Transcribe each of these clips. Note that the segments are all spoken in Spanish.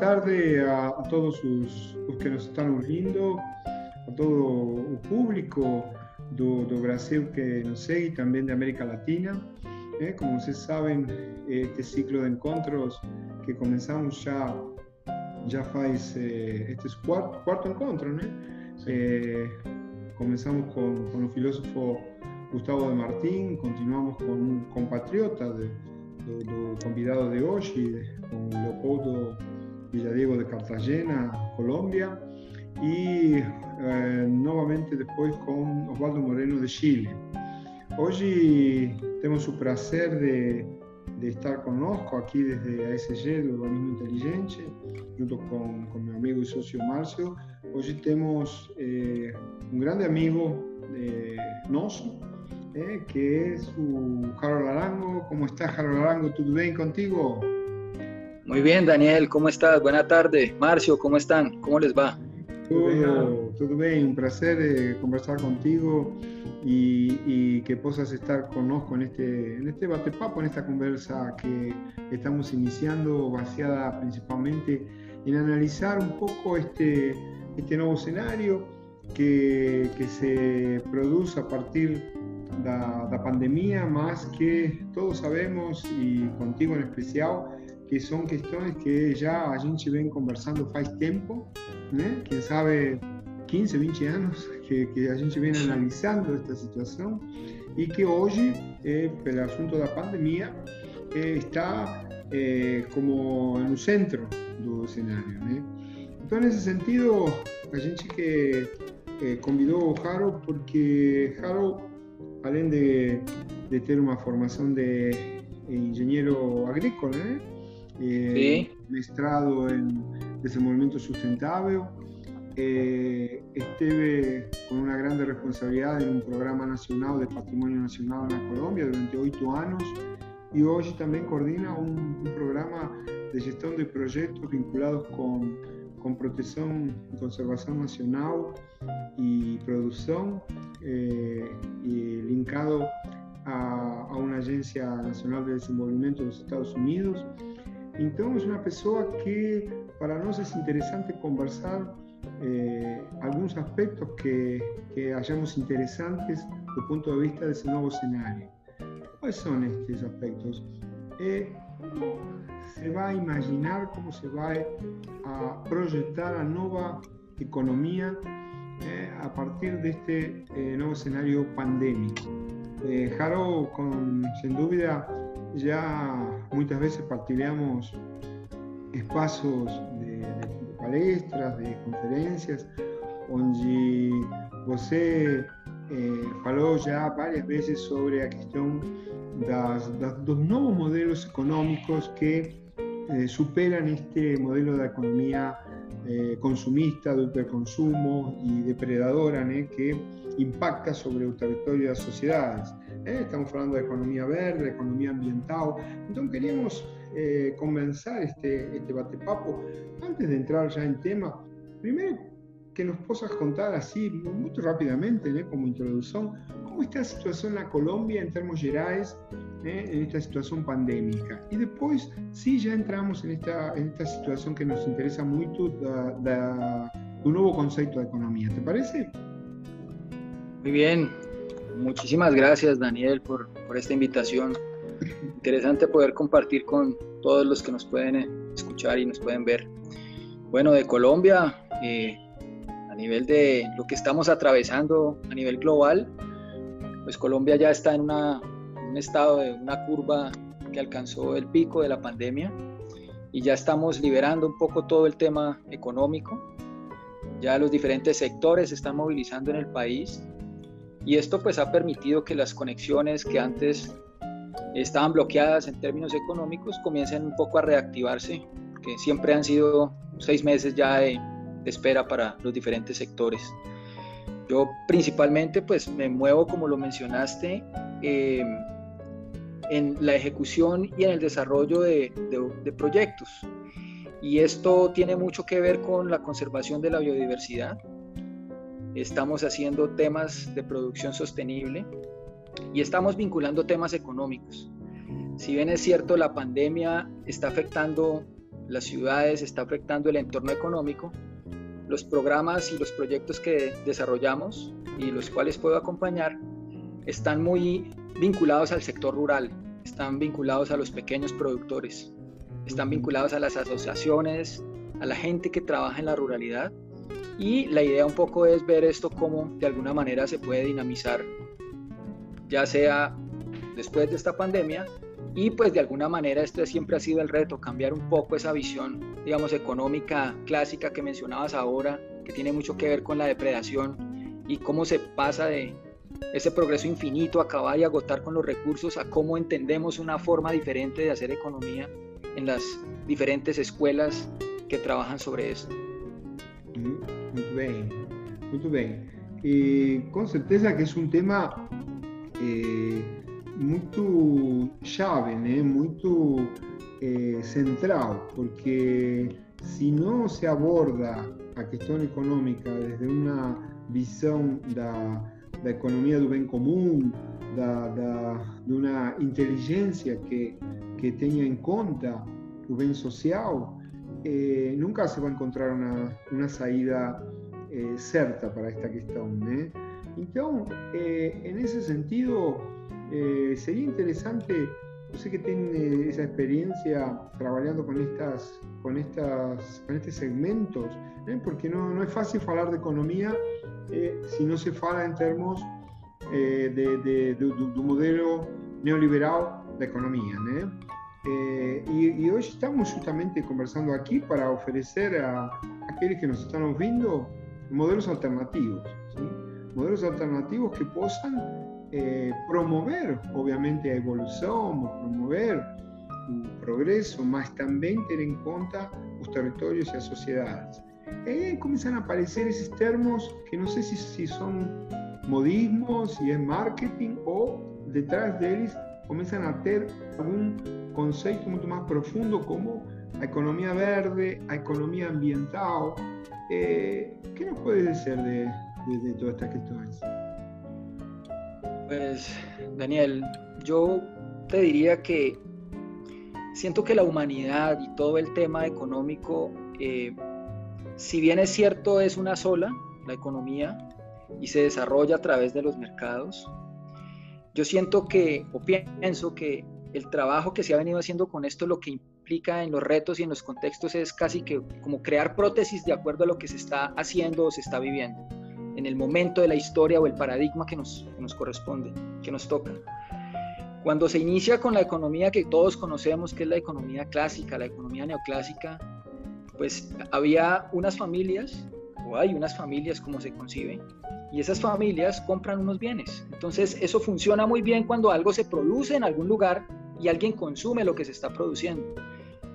tarde a, todos os, os, que nos estão ouvindo, a todo o público do, do Brasil que nos segue, também da América Latina. ¿eh? Como vocês sabem, este ciclo de encontros que começamos já já faz eh, este es cuarto, cuarto encontro, ¿no? Eh, comenzamos con, con, el filósofo Gustavo de Martín, continuamos con un compatriota de, do, do convidado de hoje, com Leopoldo Villadiego de Cartagena, Colômbia, e eh, novamente depois com Osvaldo Moreno de Chile. Hoje temos o prazer de, de estar conosco aqui desde a ESG do Urbanismo Inteligente, junto com, com meu amigo e sócio Márcio. Hoje temos eh, um grande amigo eh, eh, que es su Harold Arango. ¿Cómo estás, Harold Arango? ¿Todo bien contigo? Muy bien, Daniel, ¿cómo estás? Buenas tardes. Marcio, ¿cómo están? ¿Cómo les va? Todo, todo bien, un placer eh, conversar contigo y, y, que puedas estar conozco en este, en este bate-papo, en esta conversa que estamos iniciando, baseada principalmente en analizar un poco este, este nuevo escenario que, que se produce a partir da, da pandemia, mas que todos sabemos, e contigo em especial, que são questões que já a gente vem conversando faz tempo, né? quem sabe 15, 20 anos que, que a gente vem analisando esta situação e que hoje, eh, pelo assunto da pandemia, eh, está eh, como no centro do cenário. Então, nesse sentido, a gente que eh, convidou o Harold porque Harold além de, de ter uma formação de engenheiro agrícola? Eh, mestrado em desenvolvimento sustentável, eh, esteve com uma grande responsabilidade em um programa nacional de patrimônio nacional na Colômbia durante oito anos e hoje também coordena um, um programa de gestão de projetos vinculados com com proteção e conservação nacional e produção eh, e linkado a, a, uma agência nacional de desenvolvimento dos Estados Unidos. Então é uma pessoa que para nós é interessante conversar eh, alguns aspectos que, que achamos interessantes do ponto de vista desse novo cenário. Quais são estes aspectos? Eh, se vai imaginar, como se vai a projetar a nova economia eh, a partir deste eh, novo cenário pandêmico. Eh, Jaro, com, sem dúvida, já muitas vezes partilhamos espaços de, de palestras, de conferências, onde você eh, falou já várias vezes sobre a questão das, dos novos modelos económicos que eh, superan este modelo de economía eh, consumista, de hiperconsumo y depredadora ¿eh? que impacta sobre el territorio de las sociedades. ¿eh? Estamos hablando de economía verde, economía ambiental. Entonces queríamos eh, comenzar este, este batepapo. Antes de entrar ya en tema, primero que nos puedas contar así, muy rápidamente, ¿eh? como introducción, cómo está la situación en la Colombia en términos generales ¿eh? en esta situación pandémica. Y después, sí, ya entramos en esta, en esta situación que nos interesa mucho, de un nuevo concepto de economía. ¿Te parece? Muy bien. Muchísimas gracias, Daniel, por, por esta invitación. Interesante poder compartir con todos los que nos pueden eh, escuchar y nos pueden ver. Bueno, de Colombia, eh, a nivel de lo que estamos atravesando a nivel global, pues Colombia ya está en una un estado de una curva que alcanzó el pico de la pandemia y ya estamos liberando un poco todo el tema económico. Ya los diferentes sectores se están movilizando en el país y esto pues ha permitido que las conexiones que antes estaban bloqueadas en términos económicos comiencen un poco a reactivarse, que siempre han sido seis meses ya de, espera para los diferentes sectores. Yo principalmente pues me muevo, como lo mencionaste, eh, en la ejecución y en el desarrollo de, proyectos. Y esto tiene mucho que ver con la conservación de la biodiversidad. Estamos haciendo temas de producción sostenible y estamos vinculando temas económicos. Si bien es cierto, la pandemia está afectando las ciudades, está afectando el entorno económico, los programas y los proyectos que desarrollamos y los cuales puedo acompañar están muy vinculados al sector rural, están vinculados a los pequeños productores, están vinculados a las asociaciones, a la gente que trabaja en la ruralidad. Y la idea un poco es ver esto como de alguna manera se puede dinamizar, ya sea después de esta pandemia y pues de alguna manera esto siempre ha sido el reto, cambiar un poco esa visión, digamos, económica clásica que mencionabas ahora, que tiene mucho que ver con la depredación y cómo se pasa de ese progreso infinito, acabar y agotar con los recursos, a cómo entendemos una forma diferente de hacer economía en las diferentes escuelas que trabajan sobre esto. Muy bien, muy bien. Eh, con certeza que es un tema eh, muito chave, né? muito eh, central, porque se não se aborda a questão econômica desde uma visão da, da economia do bem comum, da, da, de uma inteligência que, que tenha em conta o bem social, eh, nunca se vai encontrar uma, uma saída eh, certa para esta questão. Né? Então, eh, nesse sentido, Eh, sería interesante, yo sé que tiene esa experiencia trabajando con estas, con estas, con estos segmentos, ¿eh? porque no, no, es fácil hablar de economía eh, si no se habla en términos de, de, de, un modelo neoliberal de economía. Y, y, hoy estamos justamente conversando aquí para ofrecer a, aquellos que nos están viendo modelos alternativos, modelos alternativos que puedan eh, promover, obviamente, a evolución, promover un progreso, más también tener en cuenta los territorios y las sociedades. Y comienzan a aparecer esos términos que no sé si, si son modismos, si es marketing o detrás de ellos comienzan a tener algún concepto mucho más profundo como la economía verde, la economía ambiental. Eh, ¿Qué nos puedes decir de, de, de todas estas cuestiones? Pues, Daniel, yo te diría que siento que la humanidad y todo el tema económico, eh, si bien es cierto, es una sola, la economía, y se desarrolla a través de los mercados, yo siento que, o pienso que el trabajo que se ha venido haciendo con esto, lo que implica en los retos y en los contextos es casi que como crear prótesis de acuerdo a lo que se está haciendo o se está viviendo en el momento de la historia o el paradigma que nos, nos corresponde, que nos toca. Cuando se inicia con la economía que todos conocemos, que es la economía clásica, la economía neoclásica, pues había unas familias, o hay unas familias como se concibe, y esas familias compran unos bienes. Entonces eso funciona muy bien cuando algo se produce en algún lugar y alguien consume lo que se está produciendo.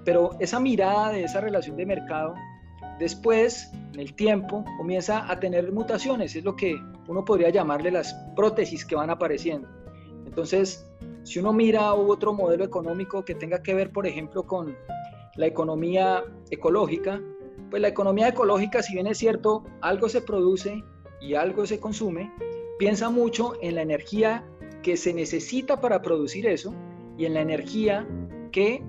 Pero esa mirada de esa relación de mercado Después, en el tiempo, comienza a tener mutaciones, es lo que uno podría llamarle las prótesis que van apareciendo. Entonces, si uno mira otro modelo económico que tenga que ver, por ejemplo, con la economía ecológica, pues la economía ecológica, si bien es cierto, algo se produce y algo se consume, piensa mucho en la energía que se necesita para producir eso y en la energía que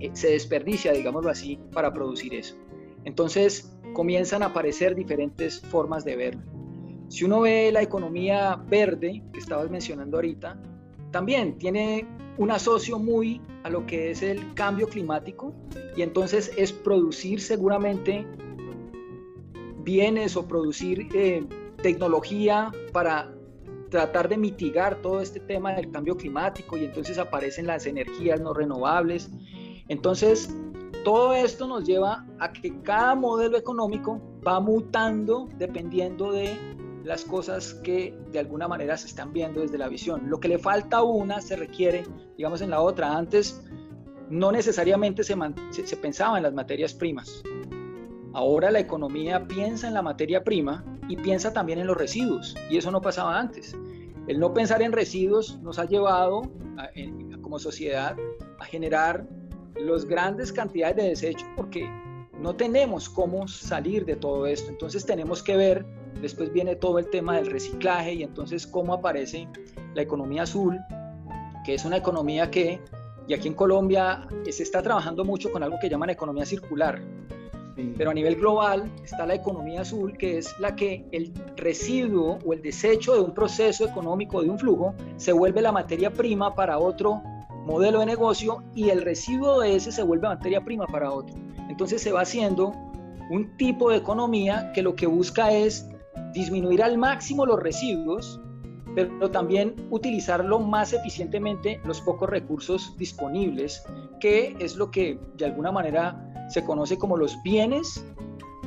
eh, se desperdicia, digámoslo así, para producir eso. Entonces comienzan a aparecer diferentes formas de verlo. Si uno ve la economía verde que estabas mencionando ahorita, también tiene un asocio muy a lo que es el cambio climático y entonces es producir seguramente bienes o producir eh, tecnología para tratar de mitigar todo este tema del cambio climático y entonces aparecen las energías no renovables. Entonces todo esto nos lleva a que cada modelo económico va mutando dependiendo de las cosas que de alguna manera se están viendo desde la visión. Lo que le falta a una se requiere, digamos, en la otra. Antes no necesariamente se, se, pensaba en las materias primas. Ahora la economía piensa en la materia prima y piensa también en los residuos. Y eso no pasaba antes. El no pensar en residuos nos ha llevado como sociedad a generar las grandes cantidades de desechos porque no tenemos cómo salir de todo esto. Entonces tenemos que ver, después viene todo el tema del reciclaje y entonces cómo aparece la economía azul, que es una economía que Y aquí en Colombia se está trabajando mucho con algo que llaman economía circular. Pero a nivel global está la economía azul, que es la que el residuo o el desecho de un proceso económico, de un flujo, se vuelve la materia prima para otro modelo de negocio y el residuo de ese se vuelve materia prima para otro. Entonces se va haciendo un tipo de economía que lo que busca es disminuir al máximo los residuos, pero también utilizarlo más eficientemente los pocos recursos disponibles, que es lo que de alguna manera se conoce como los bienes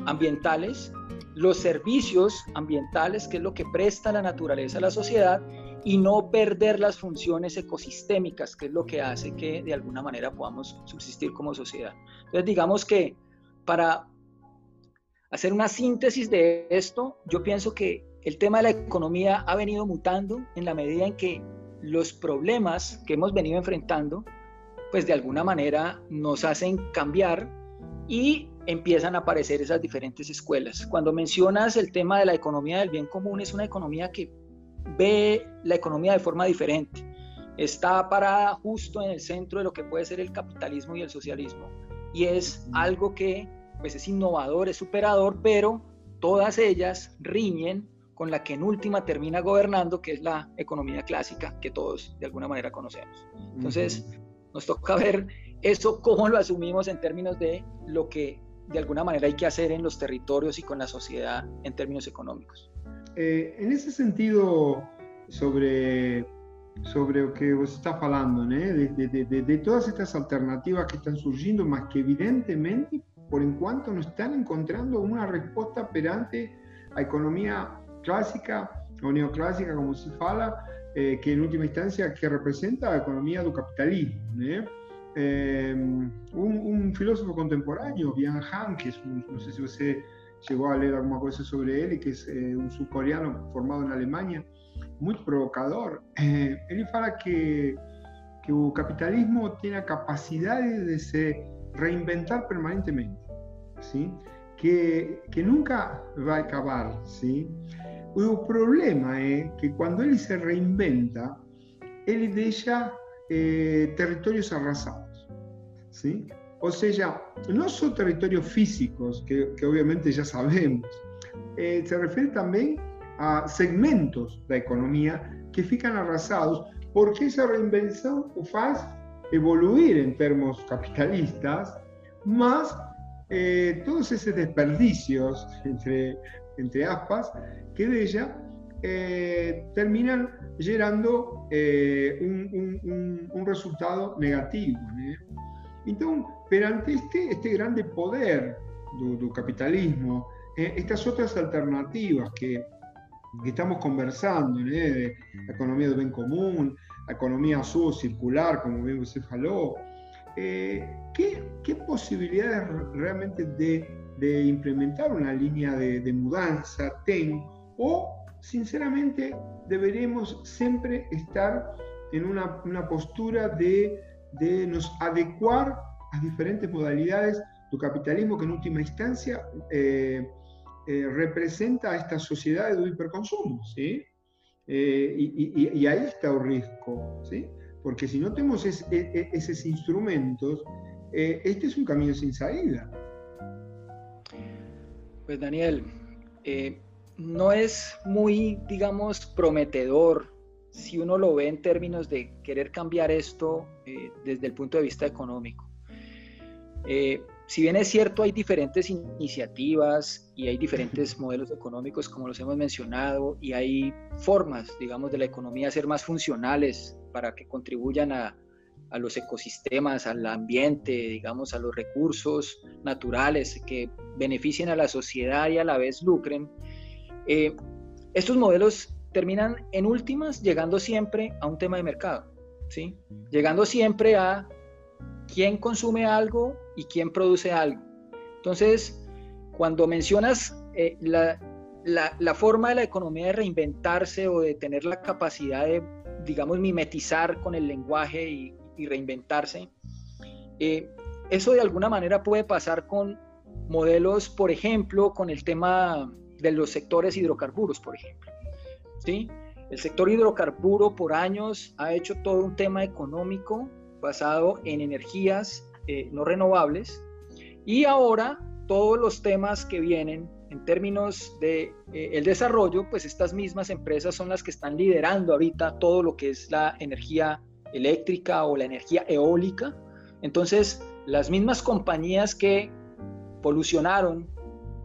ambientales, los servicios ambientales, que es lo que presta la naturaleza a la sociedad, y no perder las funciones ecosistémicas, que es lo que hace que de alguna manera podamos subsistir como sociedad. Entonces, digamos que para hacer una síntesis de esto, yo pienso que el tema de la economía ha venido mutando en la medida en que los problemas que hemos venido enfrentando, pues de alguna manera nos hacen cambiar y empiezan a aparecer esas diferentes escuelas. Cuando mencionas el tema de la economía del bien común, es una economía que ve la economía de forma diferente. Está parada justo en el centro de lo que puede ser el capitalismo y el socialismo. Y es algo que pues, es innovador, es superador, pero todas ellas riñen con la que en última termina gobernando, que es la economía clásica que todos de alguna manera conocemos. Entonces, nos toca ver eso cómo lo asumimos en términos de lo que de alguna manera hay que hacer en los territorios y con la sociedad en términos económicos. Eh, en ese sentido, sobre, sobre lo que vos estás hablando, de, de, de, de, todas estas alternativas que están surgiendo, más que evidentemente, por en cuanto no están encontrando una respuesta perante a economía clásica o neoclásica, como se fala, eh, que en última instancia que representa la economía del capitalismo. Eh, un, un, filósofo contemporáneo, Bian Han, que es un, no sé si usted llegó a leer alguna cosa sobre él, y que es eh, un subcoreano formado en Alemania, muy provocador. Eh, él fala que, que el capitalismo tiene capacidad de se reinventar permanentemente, ¿sí? que, que nunca va a acabar. ¿sí? El problema es que cuando él se reinventa, él deja eh, territorios arrasados. ¿sí? O sea, no son territorios físicos, que, que obviamente ya sabemos, eh, se refiere también a segmentos de la economía que fican arrasados porque esa reinvención hace evoluir en términos capitalistas, más eh, todos esos desperdicios, entre, entre aspas, que de ella eh, terminan generando eh, un, resultado negativo. Entonces, perante este, este grande poder del capitalismo, eh, estas otras alternativas que, que estamos conversando, de la economía del bien común, la economía azul circular, como bien se faló, eh, ¿qué, ¿qué, posibilidades realmente de, de implementar una línea de, de, mudanza ten o sinceramente deberemos siempre estar en una, una postura de de nos adecuar a diferentes modalidades del capitalismo que en última instancia eh, eh, representa a esta sociedad de hiperconsumo, ¿sí? Eh, y, y, ahí está el riesgo, ¿sí? Porque si no tenemos es, e, esos instrumentos, este es un camino sin salida. Pues Daniel, no es muy, digamos, prometedor si uno lo ve en términos de querer cambiar esto eh, desde el punto de vista económico. Eh, si bien es cierto, hay diferentes iniciativas y hay diferentes modelos económicos, como los hemos mencionado, y hay formas, digamos, de la economía ser más funcionales para que contribuyan a, a los ecosistemas, al ambiente, digamos, a los recursos naturales que beneficien a la sociedad y a la vez lucren. Eh, estos modelos terminan en últimas llegando siempre a un tema de mercado, ¿sí? Llegando siempre a quién consume algo y quién produce algo. Entonces, cuando mencionas eh, la, la, forma de la economía de reinventarse o de tener la capacidad de, digamos, mimetizar con el lenguaje y, reinventarse, eh, eso de alguna manera puede pasar con modelos, por ejemplo, con el tema de los sectores hidrocarburos, por ejemplo. ¿Sí? El sector hidrocarburo por años ha hecho todo un tema económico basado en energías eh, no renovables y ahora todos los temas que vienen en términos de eh, el desarrollo, pues estas mismas empresas son las que están liderando ahorita todo lo que es la energía eléctrica o la energía eólica. Entonces, las mismas compañías que polucionaron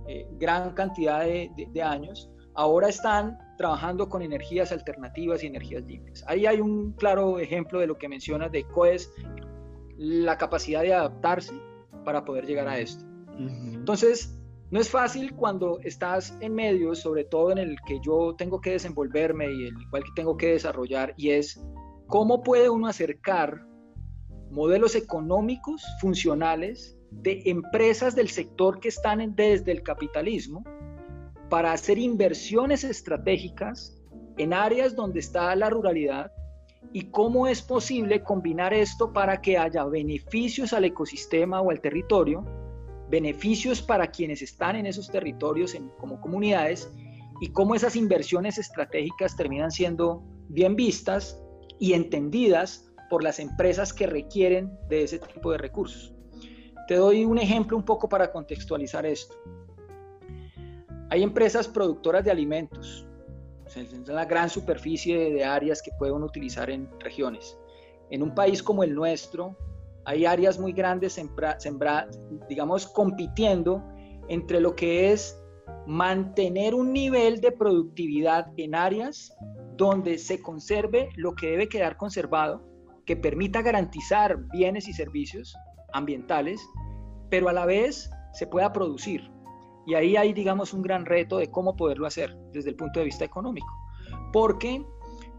eh, gran cantidad de, de, años, ahora están trabajando con energías alternativas y energías limpias. Ahí hay un claro ejemplo de lo que mencionas de COES, la capacidad de adaptarse para poder llegar a esto. Entonces, no es fácil cuando estás en medios, sobre todo en el que yo tengo que desenvolverme y el cual tengo que desarrollar, y es cómo puede uno acercar modelos económicos funcionales de empresas del sector que están desde el capitalismo para hacer inversiones estratégicas en áreas donde está la ruralidad y cómo es posible combinar esto para que haya beneficios al ecosistema o al territorio, beneficios para quienes están en esos territorios como comunidades y cómo esas inversiones estratégicas terminan siendo bien vistas y entendidas por las empresas que requieren de ese tipo de recursos. Te doy un ejemplo un poco para contextualizar esto. Hay empresas productoras de alimentos, es la gran superficie de áreas que pueden utilizar en regiones. En un país como el nuestro, hay áreas muy grandes, sembra, digamos, compitiendo entre lo que es mantener un nivel de productividad en áreas donde se conserve lo que debe quedar conservado, que permita garantizar bienes y servicios ambientales, pero a la vez se pueda producir. Y ahí hay, digamos, un gran reto de cómo poderlo hacer desde el punto de vista económico. Porque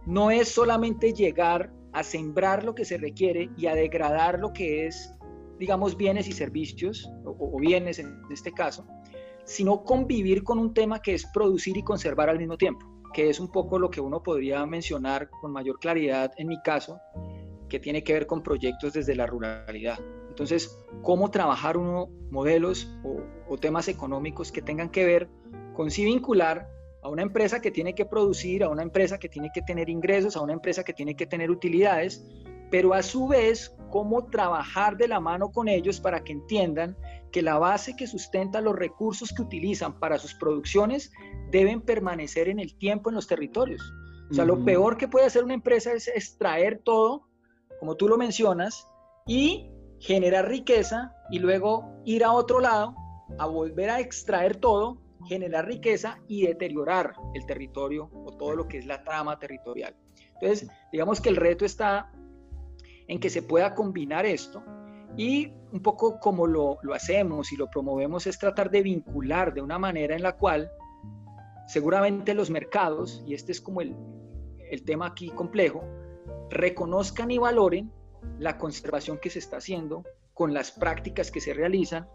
no es solamente llegar a sembrar lo que se requiere y a degradar lo que es, digamos, bienes y servicios, o, bienes en este caso, sino convivir con un tema que es producir y conservar al mismo tiempo, que es un poco lo que uno podría mencionar con mayor claridad en mi caso, que tiene que ver con proyectos desde la ruralidad. Entonces, ¿cómo trabajar uno modelos o, temas económicos que tengan que ver con sí vincular a una empresa que tiene que producir, a una empresa que tiene que tener ingresos, a una empresa que tiene que tener utilidades, pero a su vez, cómo trabajar de la mano con ellos para que entiendan que la base que sustenta los recursos que utilizan para sus producciones deben permanecer en el tiempo en los territorios. O sea, lo peor que puede hacer una empresa es extraer todo, como tú lo mencionas, y generar riqueza y luego ir a otro lado a volver a extraer todo, generar riqueza y deteriorar el territorio o todo lo que es la trama territorial. Entonces, digamos que el reto está en que se pueda combinar esto y un poco como lo, lo hacemos y lo promovemos es tratar de vincular de una manera en la cual seguramente los mercados, y este es como el, el tema aquí complejo, reconozcan y valoren la conservación que se está haciendo con las prácticas que se realizan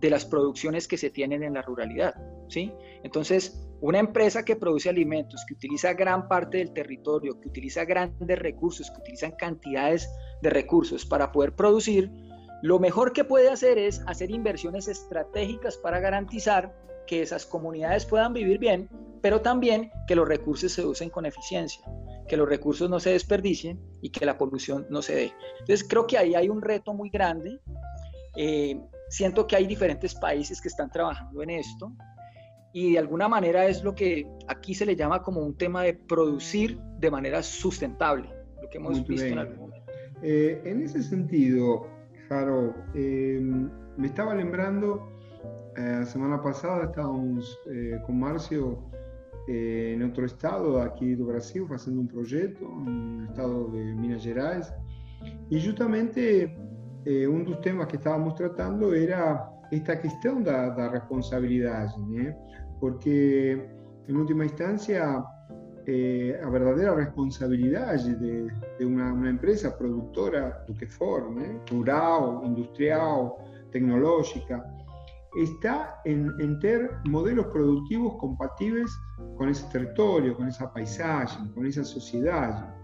de las producciones que se tienen en la ruralidad, ¿sí? Entonces, una empresa que produce alimentos, que utiliza gran parte del territorio, que utiliza grandes recursos, que utilizan cantidades de recursos para poder producir, lo mejor que puede hacer es hacer inversiones estratégicas para garantizar que esas comunidades puedan vivir bien, pero también que los recursos se usen con eficiencia que los recursos no se desperdicien y que la polución no se dé. Entonces creo que ahí hay un reto muy grande. Eh, siento que hay diferentes países que están trabajando en esto y de alguna manera es lo que aquí se le llama como un tema de producir de manera sustentable, lo que hemos visto en algún momento. Eh, en ese sentido, Jaro, eh, me estaba lembrando, la semana pasada estábamos con Marcio eh, en otro estado aquí de Brasil haciendo un proyecto, en el estado de Minas Gerais. Y justamente eh, un dos temas que estábamos tratando era esta cuestión de la responsabilidad, porque en última instancia eh, a verdadeira responsabilidade de, de uma, uma, empresa produtora do que for, né? rural, industrial, tecnológica, está en, en ter modelos productivos compatibles con ese territorio, con esa paisaje, con esa sociedad.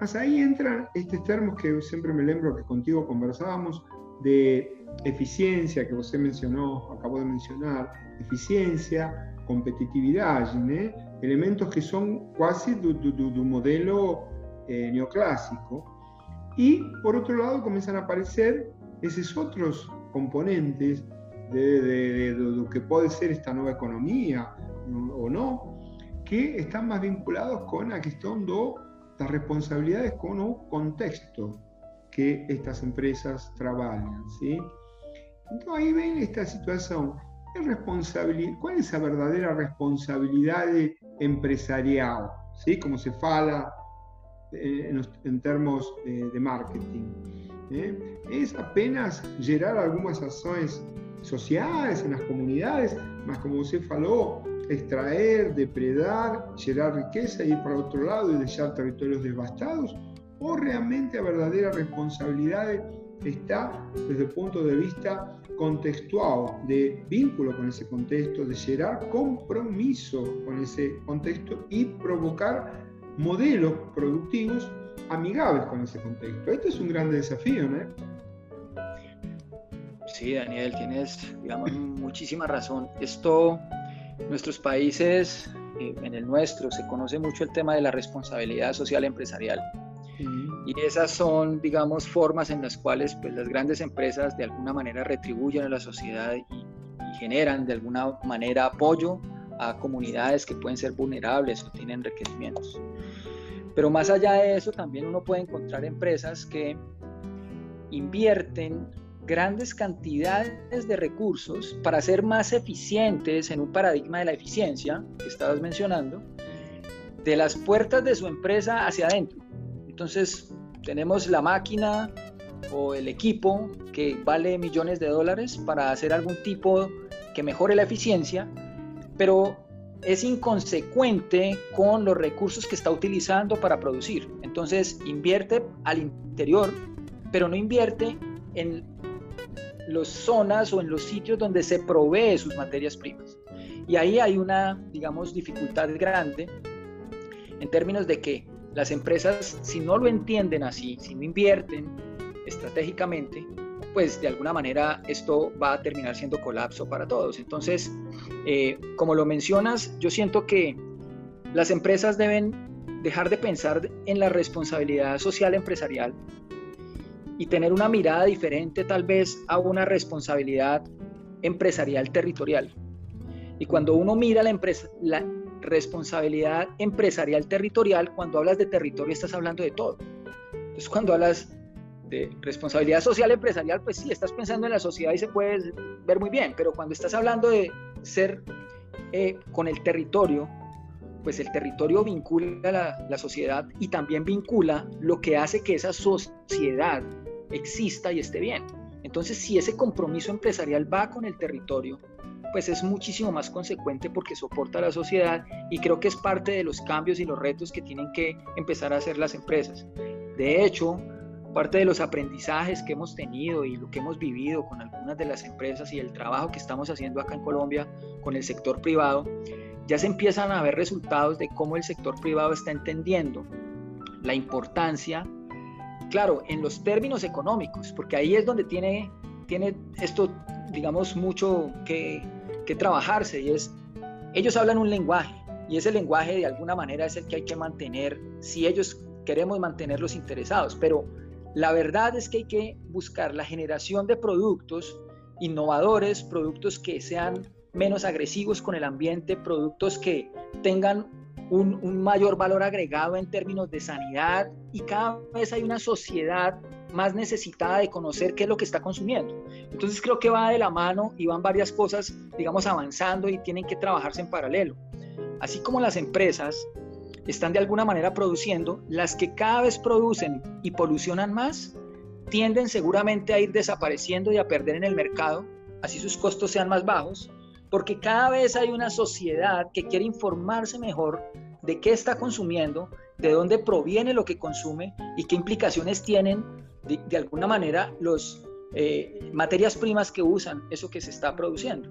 Más ahí entran estos términos que siempre me lembro que contigo conversábamos de eficiencia, que usted mencionó, acabó de mencionar, eficiencia, competitividad, elementos que son casi de un modelo eh, neoclásico. Y por otro lado comienzan a aparecer esos otros componentes de, lo que puede ser esta nueva economía o no, que están más vinculados con la cuestión de las responsabilidades con un contexto que estas empresas trabajan. ¿sí? Entonces ahí ven esta situación. ¿Cuál es la verdadera responsabilidad empresarial? ¿sí? Como se fala eh, en, términos de, marketing. ¿eh? Es apenas generar algunas acciones sociales en las comunidades, más como se faló, extraer, depredar, generar riqueza, ir para otro lado y dejar territorios devastados, o realmente la verdadera responsabilidad está desde el punto de vista contextual, de vínculo con ese contexto, de generar compromiso con ese contexto y provocar modelos productivos amigables con ese contexto. Este es un gran desafío, ¿no? Sí, Daniel, tienes, digamos, muchísima razón. Esto, nuestros países, eh, en el nuestro, se conoce mucho el tema de la responsabilidad social empresarial. Y esas son, digamos, formas en las cuales pues, las grandes empresas de alguna manera retribuyen a la sociedad y, generan de alguna manera apoyo a comunidades que pueden ser vulnerables o tienen requerimientos. Pero más allá de eso, también uno puede encontrar empresas que invierten grandes cantidades de recursos para ser más eficientes en un paradigma de la eficiencia que estabas mencionando, de las puertas de su empresa hacia adentro. Entonces, tenemos la máquina o el equipo que vale millones de dólares para hacer algún tipo que mejore la eficiencia, pero es inconsecuente con los recursos que está utilizando para producir. Entonces, invierte al interior, pero no invierte en las zonas o en los sitios donde se provee sus materias primas. Y ahí hay una, digamos, dificultad grande en términos de que las empresas, si no lo entienden así, si no invierten estratégicamente, pues de alguna manera esto va a terminar siendo colapso para todos. Entonces, eh, como lo mencionas, yo siento que las empresas deben dejar de pensar en la responsabilidad social empresarial y tener una mirada diferente tal vez a una responsabilidad empresarial territorial. Y cuando uno mira la, empresa, la, responsabilidad empresarial territorial, cuando hablas de territorio estás hablando de todo. Entonces cuando hablas de responsabilidad social empresarial, pues sí, estás pensando en la sociedad y se puede ver muy bien, pero cuando estás hablando de ser eh, con el territorio, pues el territorio vincula la, la sociedad y también vincula lo que hace que esa sociedad exista y esté bien. Entonces, si ese compromiso empresarial va con el territorio, pues es muchísimo más consecuente porque soporta a la sociedad y creo que es parte de los cambios y los retos que tienen que empezar a hacer las empresas. De hecho, parte de los aprendizajes que hemos tenido y lo que hemos vivido con algunas de las empresas y el trabajo que estamos haciendo acá en Colombia con el sector privado, ya se empiezan a ver resultados de cómo el sector privado está entendiendo la importancia, claro, en los términos económicos, porque ahí es donde tiene, tiene esto, digamos, mucho que, que trabajarse y es, ellos hablan un lenguaje y ese lenguaje de alguna manera es el que hay que mantener si ellos queremos mantenerlos interesados, pero la verdad es que hay que buscar la generación de productos innovadores, productos que sean menos agresivos con el ambiente, productos que tengan un, mayor valor agregado en términos de sanidad y cada vez hay una sociedad más necesitada de conocer qué es lo que está consumiendo. Entonces creo que va de la mano y van varias cosas, digamos, avanzando y tienen que trabajarse en paralelo. Así como las empresas están de alguna manera produciendo, las que cada vez producen y polucionan más, tienden seguramente a ir desapareciendo y a perder en el mercado, así sus costos sean más bajos, porque cada vez hay una sociedad que quiere informarse mejor de qué está consumiendo, de dónde proviene lo que consume y qué implicaciones tienen de, alguna manera las eh, materias primas que usan eso que se está produciendo.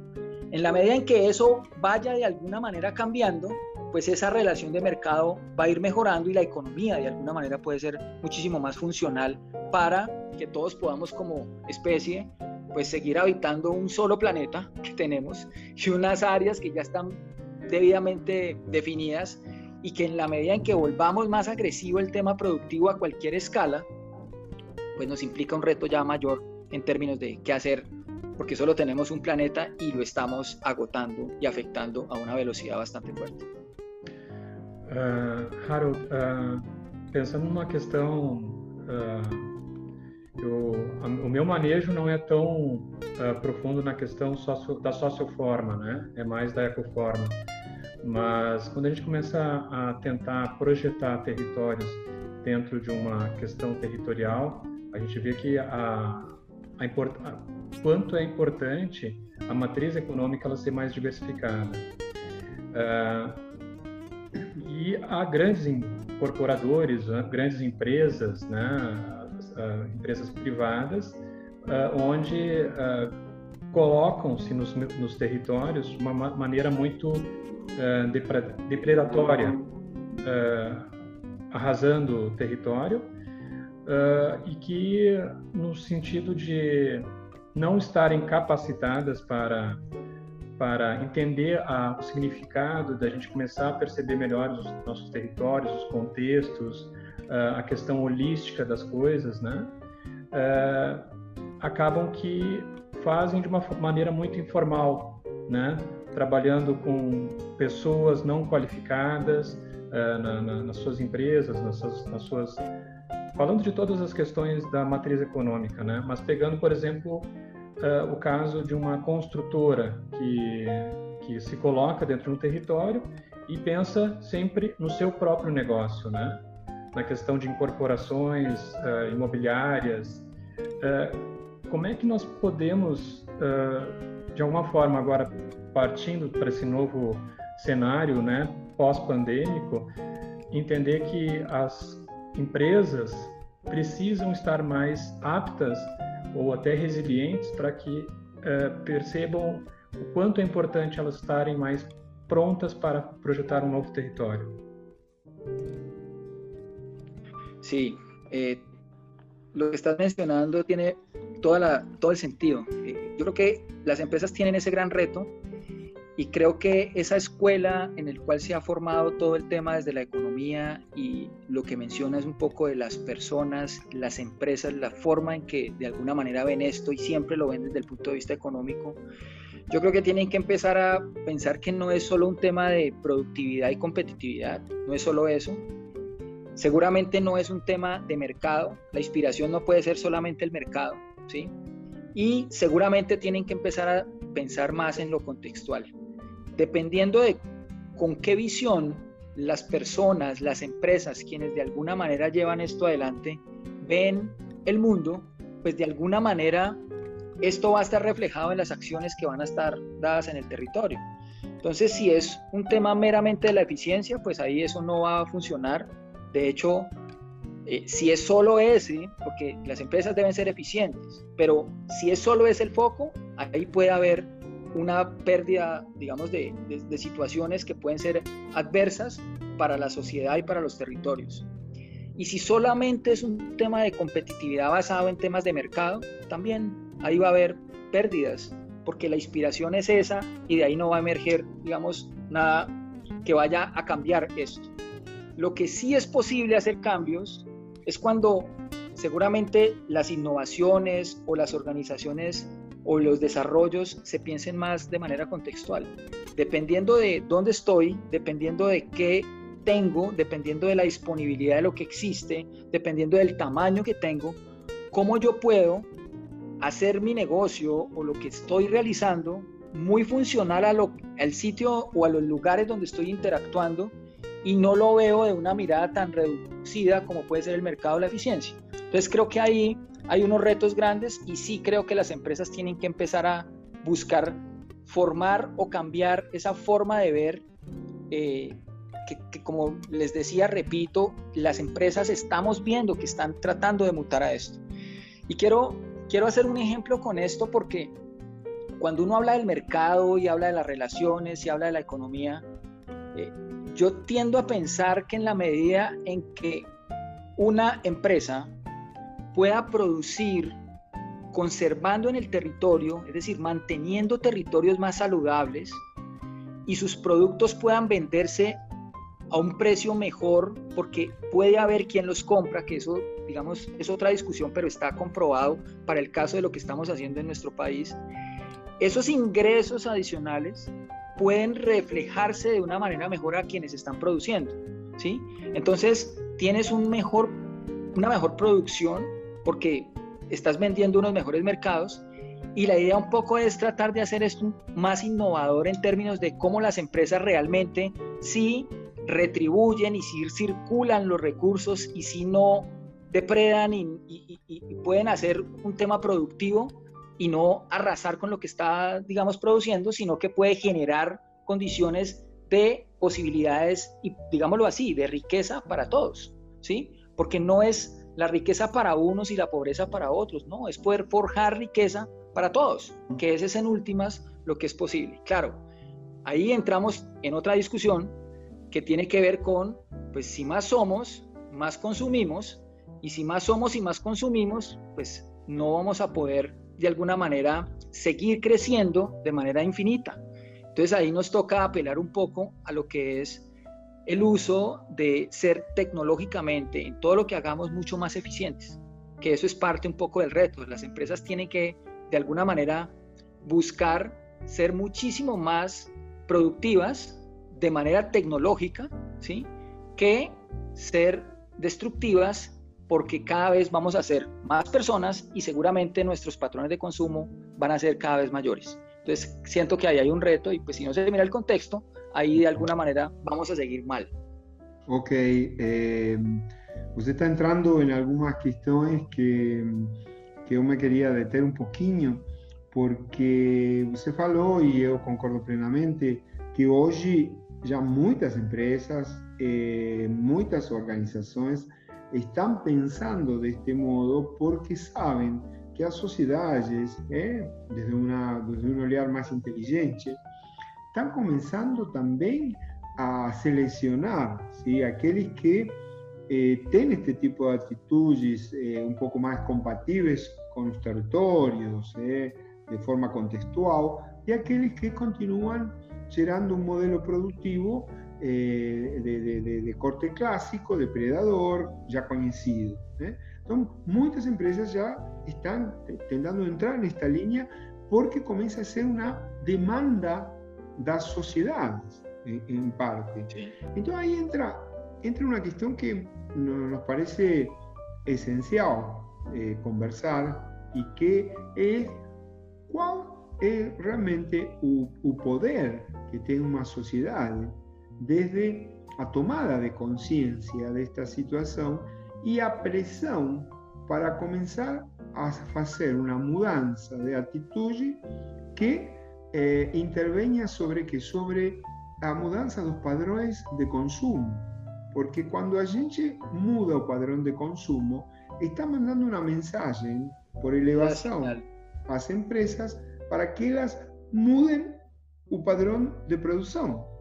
En la medida en que eso vaya de alguna manera cambiando, pues esa relación de mercado va a ir mejorando y la economía de alguna manera puede ser muchísimo más funcional para que todos podamos como especie pues seguir habitando un solo planeta que tenemos y unas áreas que ya están debidamente definidas y que en la medida en que volvamos más agresivo el tema productivo a cualquier escala, pues nos implica un reto ya mayor en términos de qué hacer, porque solo tenemos un planeta y lo estamos agotando y afectando a una velocidad bastante fuerte. Uh, Harold, uh, pensando numa uh, eu, o meu manejo não é tão profundo na questão socio, da socioforma, né? É mais da ecoforma. Mas quando a gente começa a tentar projetar territórios dentro de uma questão territorial, a gente vê que a, a, import, a quanto é importante a matriz econômica ela ser mais diversificada. Uh, e há grandes incorporadores, grandes empresas, né, uh, empresas privadas, uh, onde colocam-se nos, nos, territórios de uma maneira muito depredatória, arrasando o território e que, no sentido de não estarem capacitadas para para entender a, o significado da gente começar a perceber melhor os nossos territórios, os contextos, uh, a questão holística das coisas, né? Uh, acabam que fazem de uma maneira muito informal, né? Trabalhando com pessoas não qualificadas uh, na, na, nas suas empresas, nas suas, nas suas falando de todas as questões da matriz econômica, né? Mas pegando, por exemplo, o caso de uma construtora que que se coloca dentro de um território e pensa sempre no seu próprio negócio, né? Na questão de incorporações uh, imobiliárias, uh, como é que nós podemos, de alguma forma, agora partindo para esse novo cenário, né, pós-pandêmico, entender que as empresas precisam estar mais aptas ou até resilientes para que uh, percebam o quanto é importante elas estarem mais prontas para projetar um novo território. Sí, eh, lo que estás mencionando tiene toda la, todo el sentido. Eh, yo creo que las empresas tienen ese gran reto Y creo que esa escuela en el cual se ha formado todo el tema desde la economía y lo que menciona es un poco de las personas, las empresas, la forma en que de alguna manera ven esto y siempre lo ven desde el punto de vista económico, yo creo que tienen que empezar a pensar que no es solo un tema de productividad y competitividad, no es solo eso. Seguramente no es un tema de mercado, la inspiración no puede ser solamente el mercado, ¿sí? Y seguramente tienen que empezar a pensar más en lo contextual dependiendo de con qué visión las personas, las empresas, quienes de alguna manera llevan esto adelante, ven el mundo, pues de alguna manera esto va a estar reflejado en las acciones que van a estar dadas en el territorio. Entonces, si es un tema meramente de la eficiencia, pues ahí eso no va a funcionar. De hecho, eh, si es solo ese, porque las empresas deben ser eficientes, pero si es solo ese el foco, ahí puede haber una pérdida, digamos, de, situaciones que pueden ser adversas para la sociedad y para los territorios. Y si solamente es un tema de competitividad basado en temas de mercado, también ahí va a haber pérdidas, porque la inspiración es esa y de ahí no va a emerger, digamos, nada que vaya a cambiar esto. Lo que sí es posible hacer cambios es cuando seguramente las innovaciones o las organizaciones o los desarrollos se piensen más de manera contextual. Dependiendo de dónde estoy, dependiendo de qué tengo, dependiendo de la disponibilidad de lo que existe, dependiendo del tamaño que tengo, cómo yo puedo hacer mi negocio o lo que estoy realizando muy funcional a lo, al sitio o a los lugares donde estoy interactuando y no lo veo de una mirada tan reducida como puede ser el mercado de la eficiencia. Entonces creo que ahí hay unos retos grandes y sí creo que las empresas tienen que empezar a buscar formar o cambiar esa forma de ver eh, que, como les decía, repito, las empresas estamos viendo que están tratando de mutar a esto. Y quiero, quiero hacer un ejemplo con esto porque cuando uno habla del mercado y habla de las relaciones y habla de la economía, eh, yo tiendo a pensar que en la medida en que una empresa pueda producir conservando en el territorio, es decir, manteniendo territorios más saludables y sus productos puedan venderse a un precio mejor porque puede haber quien los compra, que eso, digamos, es otra discusión, pero está comprobado para el caso de lo que estamos haciendo en nuestro país. Esos ingresos adicionales pueden reflejarse de una manera mejor a quienes están produciendo, ¿sí? Entonces, tienes un mejor, una mejor producción porque estás vendiendo unos mejores mercados y la idea un poco es tratar de hacer esto más innovador en términos de cómo las empresas realmente sí retribuyen y si circulan los recursos y si no depredan y, pueden hacer un tema productivo y no arrasar con lo que está, digamos, produciendo, sino que puede generar condiciones de posibilidades y, digámoslo así, de riqueza para todos, ¿sí? Porque no es la riqueza para unos y la pobreza para otros, no, es poder forjar riqueza para todos, que ese es en últimas lo que es posible. Claro, ahí entramos en otra discusión que tiene que ver con, pues si más somos, más consumimos, y si más somos y más consumimos, pues no vamos a poder de alguna manera seguir creciendo de manera infinita. Entonces ahí nos toca apelar un poco a lo que es el uso de ser tecnológicamente en todo lo que hagamos mucho más eficientes, que eso es parte un poco del reto. Las empresas tienen que de alguna manera buscar ser muchísimo más productivas de manera tecnológica, ¿sí? Que ser destructivas porque cada vez vamos a ser más personas y seguramente nuestros patrones de consumo van a ser cada vez mayores. Entonces siento que ahí hay un reto y pues si no se mira el contexto, ahí de alguna manera vamos a seguir mal. Ok, eh, usted está entrando en algunas cuestiones que, que yo me quería detener un poquito porque usted falou y yo concordo plenamente que hoy já muitas empresas, eh, muitas organizações estão pensando deste modo porque sabem que as sociedades, eh, desde, uma, desde um olhar mais inteligente, estão começando também a selecionar ¿sí? aqueles que eh, este tipo de atitudes eh, um pouco mais compatíveis com os territórios, eh, de forma contextual, e aqueles que continuam gerando un modelo productivo eh, de, corte clásico, depredador, ya conocido. ¿eh? Entonces, muchas empresas ya están intentando entrar en esta línea porque comienza a ser una demanda de las sociedades, en parte. Entonces ahí entra, entra una cuestión que nos parece esencial eh, conversar y que es cuál es realmente el poder que tem uma sociedade desde a tomada de consciência desta situação e a pressão para começar a fazer uma mudança de atitude que eh, intervenha sobre que sobre a mudança dos padrões de consumo, porque quando a gente muda o padrão de consumo, está mandando uma mensagem por elevação às empresas para que elas mudem un padrón de producción.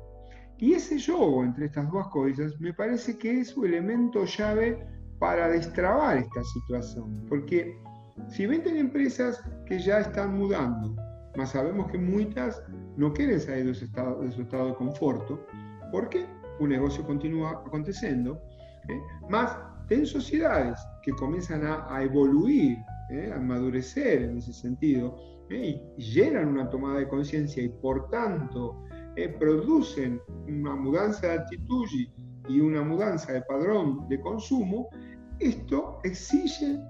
Y ese juego entre estas dos cosas me parece que es un elemento llave para destrabar esta situación. Porque si ven empresas que ya están mudando, mas sabemos que muchas no quieren salir de su estado de, su estado de conforto, porque un negocio continúa aconteciendo, ¿eh? más ten sociedades que comienzan a, a evoluir, ¿eh? a madurecer en ese sentido, y llenan una tomada de conciencia y por tanto eh, producen una mudanza de actitud y una mudanza de padrón de consumo, esto exige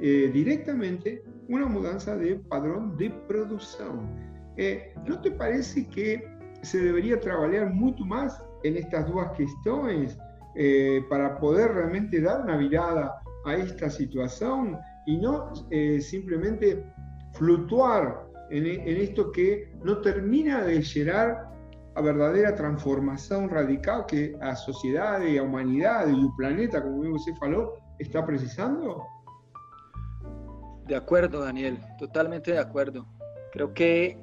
eh, directamente una mudanza de padrón de producción. Eh, ¿No te parece que se debería trabajar mucho más en estas dos cuestiones para poder realmente dar una mirada a esta situación y no simplemente flutuar en, esto que no termina de llegar a verdadera transformación radical que a sociedad y a humanidad y el planeta, como se faló, está precisando? De acuerdo, Daniel, totalmente de acuerdo. Creo que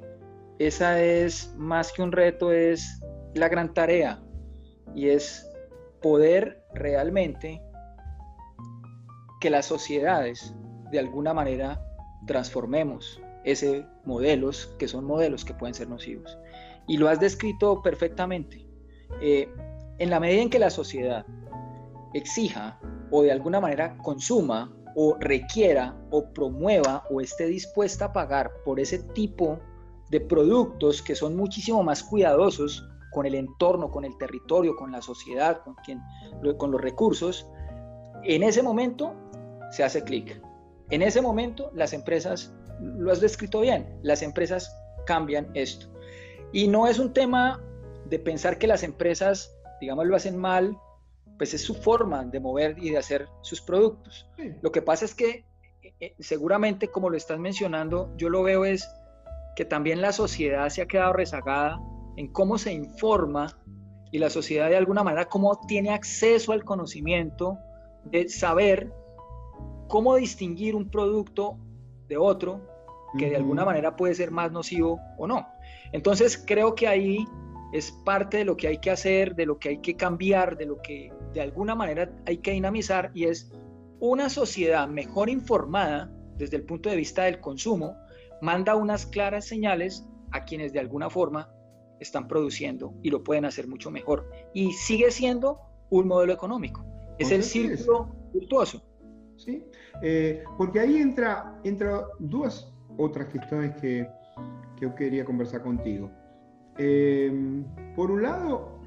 esa es más que un reto, es la gran tarea y es poder realmente que las sociedades de alguna manera transformemos ese modelos que son modelos que pueden ser nocivos. Y lo has descrito perfectamente. Eh, En la medida en que la sociedad exija o de alguna manera consuma o requiera o promueva o esté dispuesta a pagar por ese tipo de productos que son muchísimo más cuidadosos con el entorno, con el territorio, con la sociedad, con, con los recursos, en ese momento se hace clic. En ese momento las empresas, lo has descrito bien, las empresas cambian esto. Y no es un tema de pensar que las empresas, digamos, lo hacen mal pues es su forma de mover y de hacer sus productos. Lo que pasa es que eh, eh, seguramente, como lo estás mencionando, yo lo veo es que también la sociedad se ha quedado rezagada en cómo se informa y la sociedad de alguna manera cómo tiene acceso al conocimiento de saber cómo distinguir un producto de otro que de alguna manera puede ser más nocivo o no. Entonces creo que ahí es parte de lo que hay que hacer, de lo que hay que cambiar, de lo que de alguna manera hay que dinamizar y es una sociedad mejor informada desde el punto de vista del consumo, manda unas claras señales a quienes de alguna forma están produciendo y lo pueden hacer mucho mejor. Y sigue siendo un modelo económico. Es el círculo virtuoso. Sí, eh, porque ahí entra, entra dos otras cuestiones que, que yo quería conversar contigo. Eh, por un lado,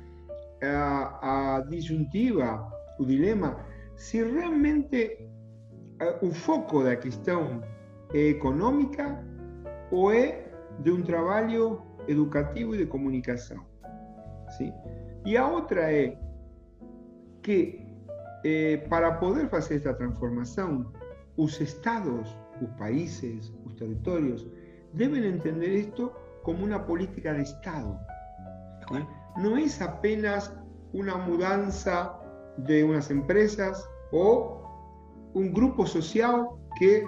a, a disyuntiva, o dilema, se realmente o foco da questão é econômica ou é de um trabalho educativo e de comunicação. Sim? E a outra é que, eh, para poder fazer esta transformação, os estados, os países, os territórios, devem entender isto como una política de Estado. No es apenas una mudanza de unas empresas o un grupo social que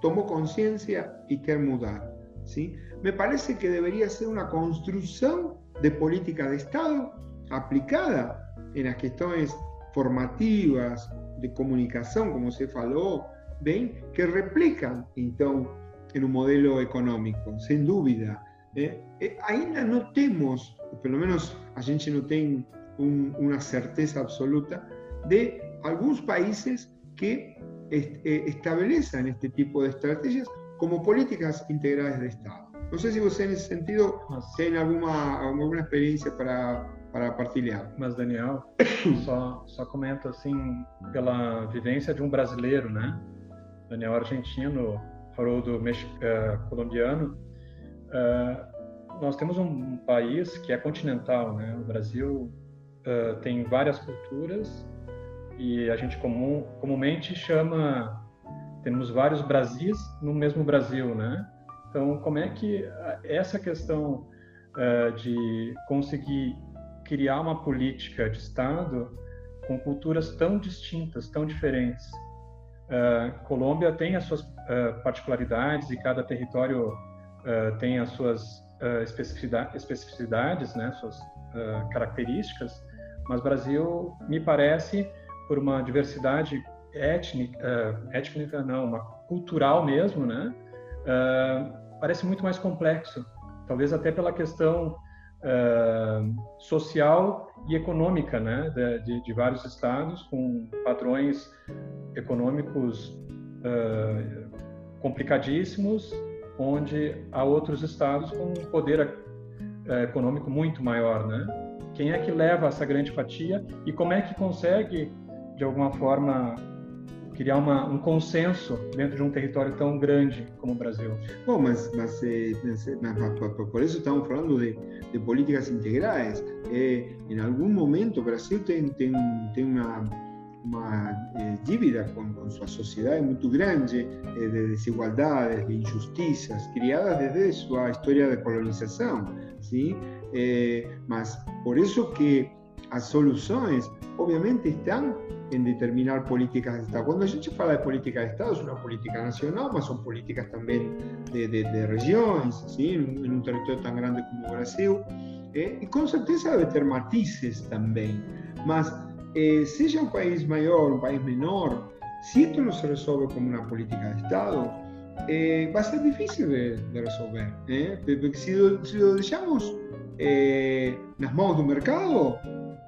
tomó conciencia y quiere mudar. ¿sí? Me parece que debería ser una construcción de política de Estado aplicada en las cuestiones formativas, de comunicación, como se faló, ¿ven? que replican entonces en un modelo económico, sin duda. Eh, eh, ainda no temos, pelo menos a gente não tem uma certeza absoluta, de alguns países que est, eh, este tipo de estrategias como políticas integrales de Estado. Não sei se você, nesse sentido, tem alguma, alguma experiência para, para partilhar. Mas, Daniel, só, só comento assim, pela vivência de um brasileiro, né? Daniel argentino, Haroldo uh, colombiano, Uh, nós temos um país que é continental, né? O Brasil uh, tem várias culturas e a gente comum, comumente chama temos vários Brasis no mesmo Brasil, né? Então, como é que essa questão de conseguir criar uma política de Estado com culturas tão distintas, tão diferentes? Uh, Colômbia tem as suas uh, particularidades e cada território uh, tem as suas uh, especificidades, né, suas uh, características, mas Brasil me parece por uma diversidade étnica, étnica não, uma cultural mesmo, né, parece muito mais complexo, talvez até pela questão social e econômica, né, de, de, vários estados com padrões econômicos complicadíssimos onde há outros estados com um poder é, econômico muito maior, né? Quem é que leva essa grande fatia e como é que consegue, de alguma forma, criar uma, um consenso dentro de um território tão grande como o Brasil? Bom, mas, mas, eh, mas, mas por isso estamos falando de, de políticas integrais. Eh, em algum momento, o Brasil tem, tem, tem uma uma eh, dívida con, con su sociedad muy grande eh, de desigualdades, de injusticias, criadas desde su historia de colonización. ¿sí? Eh, mas por eso que las soluciones obviamente están en determinar políticas de Estado. Cuando a gente fala de política de Estado, es una política nacional, mas son políticas también de, de, de regiones, ¿sí? en, en, un territorio tan grande como Brasil. Eh, y con certeza debe tener matices también. Mas eh, seja um país maior, um país menor, se isto não se resolve como uma política de Estado, eh, vai ser difícil de, de resolver. Eh? Porque se, se lo deixamos eh, nas mãos do mercado,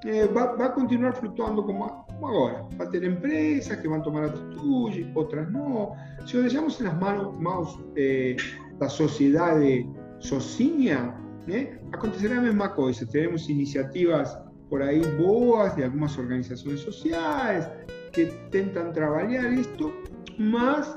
eh, va, va, a continuar flutuando como, como, ahora. Va a tener empresas que van a tomar atitudes, otras no. Si lo dejamos en las manos, manos eh, la sociedad ¿eh? acontecerá la misma cosa. Tenemos iniciativas por ahí boas de algunas organizaciones sociales que intentan trabajar esto, más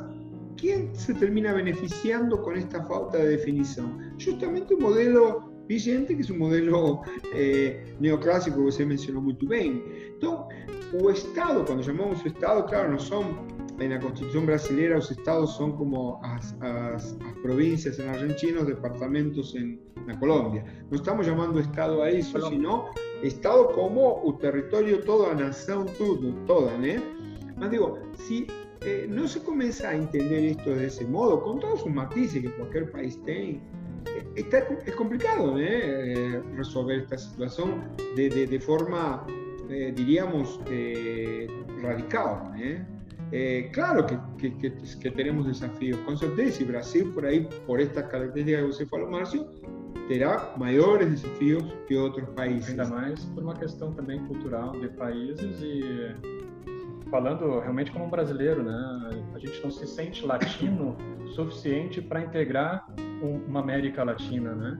¿quién se termina beneficiando con esta falta de definición? Justamente un modelo vigente, que es un modelo eh, neoclásico que usted mencionó muy bien. Entonces, o Estado, cuando llamamos Estado, claro, no son, en la Constitución brasileña los estados son como las provincias en Argentina, los departamentos en, la Colombia. No estamos llamando Estado a eso, sino Estado como un territorio, toda nación, todo, toda, ¿eh? Más digo, si eh, no se comienza a entender esto de ese modo, con todos sus matices que cualquier país tiene, es complicado ¿eh? resolver esta situación de, de, de forma, eh, diríamos, eh, radical. ¿eh? claro que, que, que, tenemos desafíos, con certeza, y Brasil por ahí, por estas características que usted falou, Márcio, terá maiores desafios que outros países. Ainda mais por uma questão também cultural de países e falando realmente como um brasileiro, né? A gente não se sente latino suficiente para integrar um, uma América Latina, né?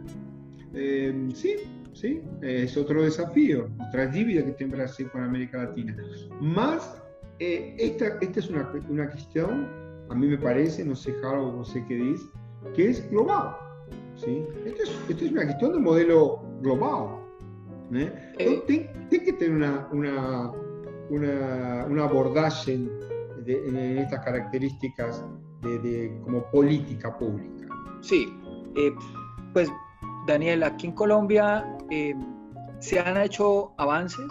Eh, sim, sim, é outro desafio, outra dívida que tem o Brasil com a América Latina. Mas eh, esta, esta é uma, uma questão, a mim me parece, não sei, Harold, você que diz, que é global. ¿Sí? Esta es, esta es, una questão de modelo global. Tem, tem que ter uma, uma, uma, uma abordagem de, en estas características de, de, como política pública. Sí, eh, pues Daniel, aquí en Colombia eh, se han hecho avances,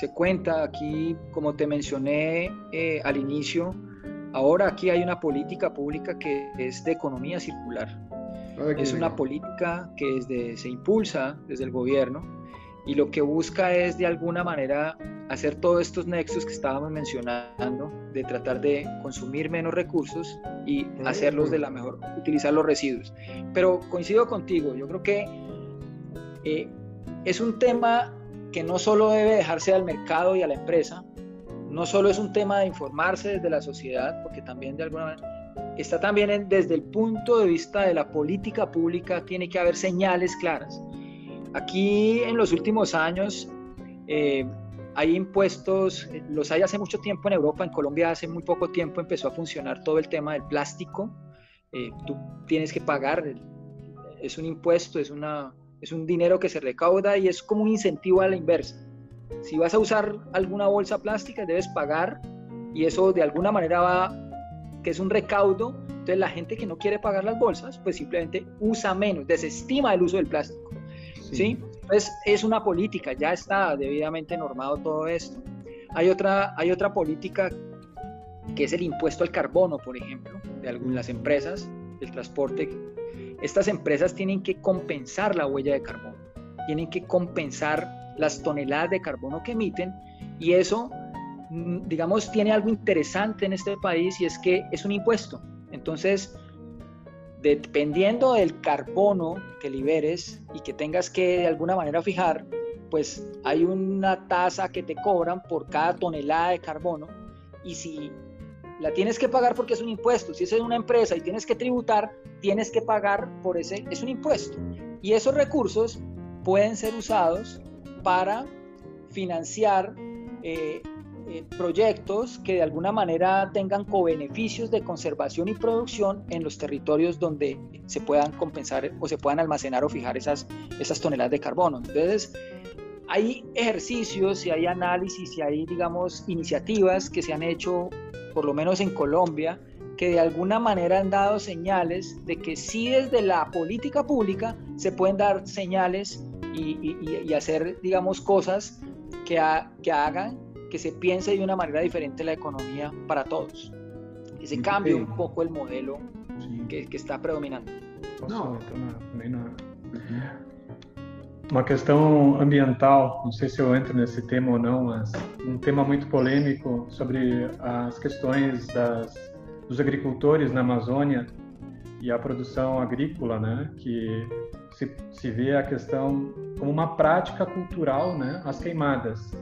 se cuenta aquí, como te mencioné eh, al inicio, ahora aquí hay una política pública que es de economía circular. Es una política que desde, se impulsa desde el gobierno y lo que busca es de alguna manera hacer todos estos nexos que estábamos mencionando, de tratar de consumir menos recursos y hacerlos de la mejor, utilizar los residuos. Pero coincido contigo, yo creo que eh, es un tema que no solo debe dejarse al mercado y a la empresa, no solo es un tema de informarse desde la sociedad, porque también de alguna manera está también desde el punto de vista de la política pública, tiene que haber señales claras. Aquí en los últimos años eh, hay impuestos, los hay hace mucho tiempo en Europa, en Colombia hace muy poco tiempo empezó a funcionar todo el tema del plástico. Eh, tú tienes que pagar, es un impuesto, es, una, es un dinero que se recauda y es como un incentivo a la inversa. Si vas a usar alguna bolsa plástica, debes pagar y eso de alguna manera va, que es un recaudo. Entonces la gente que no quiere pagar las bolsas, pues simplemente usa menos, desestima el uso del plástico. ¿sí? Entonces es una política, ya está debidamente normado todo esto. Hay otra, hay otra política que es el impuesto al carbono, por ejemplo, de algunas empresas del transporte. Estas empresas tienen que compensar la huella de carbono, tienen que compensar las toneladas de carbono que emiten y eso, mm, digamos, tiene algo interesante en este país y es que es un impuesto. Entonces, dependiendo del carbono que liberes y que tengas que de alguna manera fijar, pues hay una tasa que te cobran por cada tonelada de carbono y si la tienes que pagar porque es un impuesto, si es una empresa y tienes que tributar, tienes que pagar por ese, es un impuesto. Y esos recursos pueden ser usados para financiar eh, eh, proyectos que de alguna manera tengan co-beneficios de conservación y producción en los territorios donde se puedan compensar o se puedan almacenar o fijar esas, esas toneladas de carbono. Entonces, hay ejercicios y hay análisis y hay, digamos, iniciativas que se han hecho, por lo menos en Colombia, que de alguna manera han dado señales de que sí desde la política pública se pueden dar señales y, y, hacer, digamos, cosas que, que hagan que se piense de una manera diferente la economía para todos. Que se cambie un poco el modelo que, que, está predominando. Não, uma questão ambiental, não sei se eu entro nesse tema ou não, mas um tema muito polêmico sobre as questões das, dos agricultores na Amazônia e a produção agrícola, né? Que se, se vê a questão como uma prática cultural, né, as queimadas.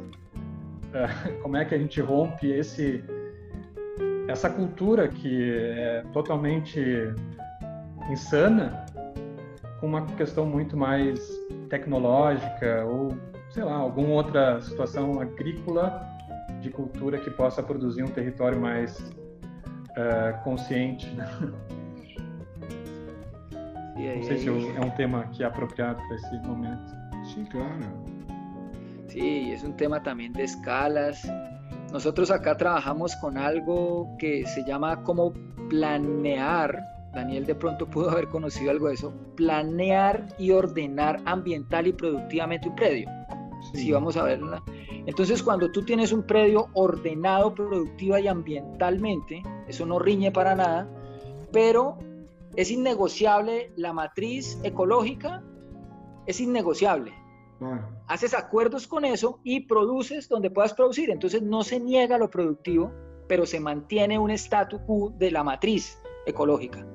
É, como é que a gente rompe esse essa cultura que é totalmente insana com uma questão muito mais tecnológica ou sei lá alguma outra situação agrícola de cultura que possa produzir um território mais uh, consciente. Não sei se é um tema que é apropriado para esse momento. Sí, claro. Sí, es un tema también de escalas. Nosotros acá trabajamos con algo que se llama como planear. Daniel de pronto pudo haber conocido algo de eso. Planear y ordenar ambiental y productivamente un predio. Sí, vamos a verla. Entonces, cuando tú tienes un predio ordenado productiva y ambientalmente, eso no riñe para nada, pero es innegociable la matriz ecológica, es innegociable. Haces acuerdos con eso y produces donde puedas producir. Entonces no se niega lo productivo, pero se mantiene un statu quo de la matriz ecológica.